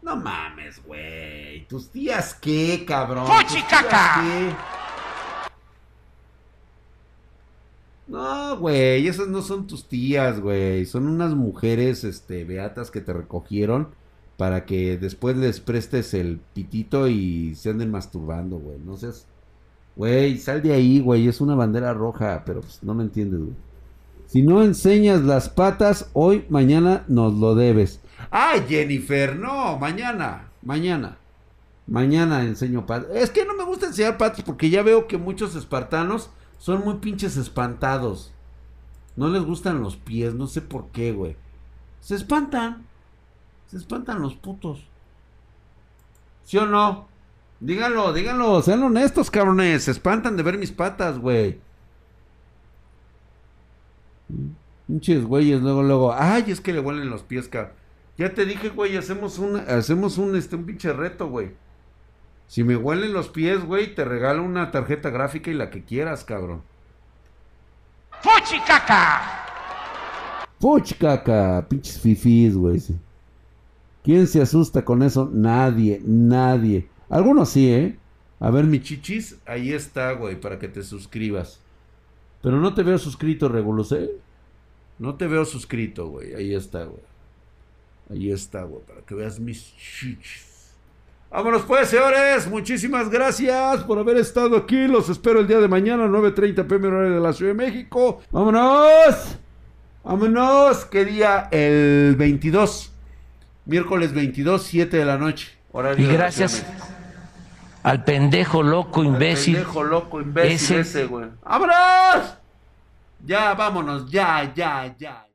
No mames, güey. ¿Tus tías qué, cabrón? ¿Tus tías qué? Güey, esas no son tus tías, güey. Son unas mujeres, este, beatas que te recogieron para que después les prestes el pitito y se anden masturbando, güey. No seas... Güey, sal de ahí, güey. Es una bandera roja, pero pues, no me entiendes. Si no enseñas las patas, hoy, mañana nos lo debes. Ay, Jennifer, no, mañana, mañana. Mañana enseño patas. Es que no me gusta enseñar patas porque ya veo que muchos espartanos son muy pinches espantados. No les gustan los pies, no sé por qué, güey. Se espantan. Se espantan los putos. ¿Sí o no? Díganlo, díganlo, sean honestos, cabrones. Se espantan de ver mis patas, güey. Pinches güeyes, luego, luego. Ay, es que le huelen los pies, cabrón. Ya te dije, güey, hacemos un, hacemos un, este, un pinche reto, güey. Si me huelen los pies, güey, te regalo una tarjeta gráfica y la que quieras, cabrón. ¡Fuchicaca! Fuchicaca, pinches fifís, güey. ¿Quién se asusta con eso? Nadie, nadie. Algunos sí, ¿eh? A ver, mi chichis, ahí está, güey, para que te suscribas. Pero no te veo suscrito, Regulus, ¿eh? No te veo suscrito, güey. Ahí está, güey. Ahí está, güey, para que veas mis chichis. Vámonos pues, señores. Muchísimas gracias por haber estado aquí. Los espero el día de mañana, 9.30 pm horario de la Ciudad de México. ¡Vámonos! ¡Vámonos! ¿Qué día? El 22. Miércoles 22, 7 de la noche. Horario Y gracias al pendejo loco imbécil. Pendejo, loco, imbécil ese. ese, güey. ¡Vámonos! Ya, vámonos, ya, ya, ya.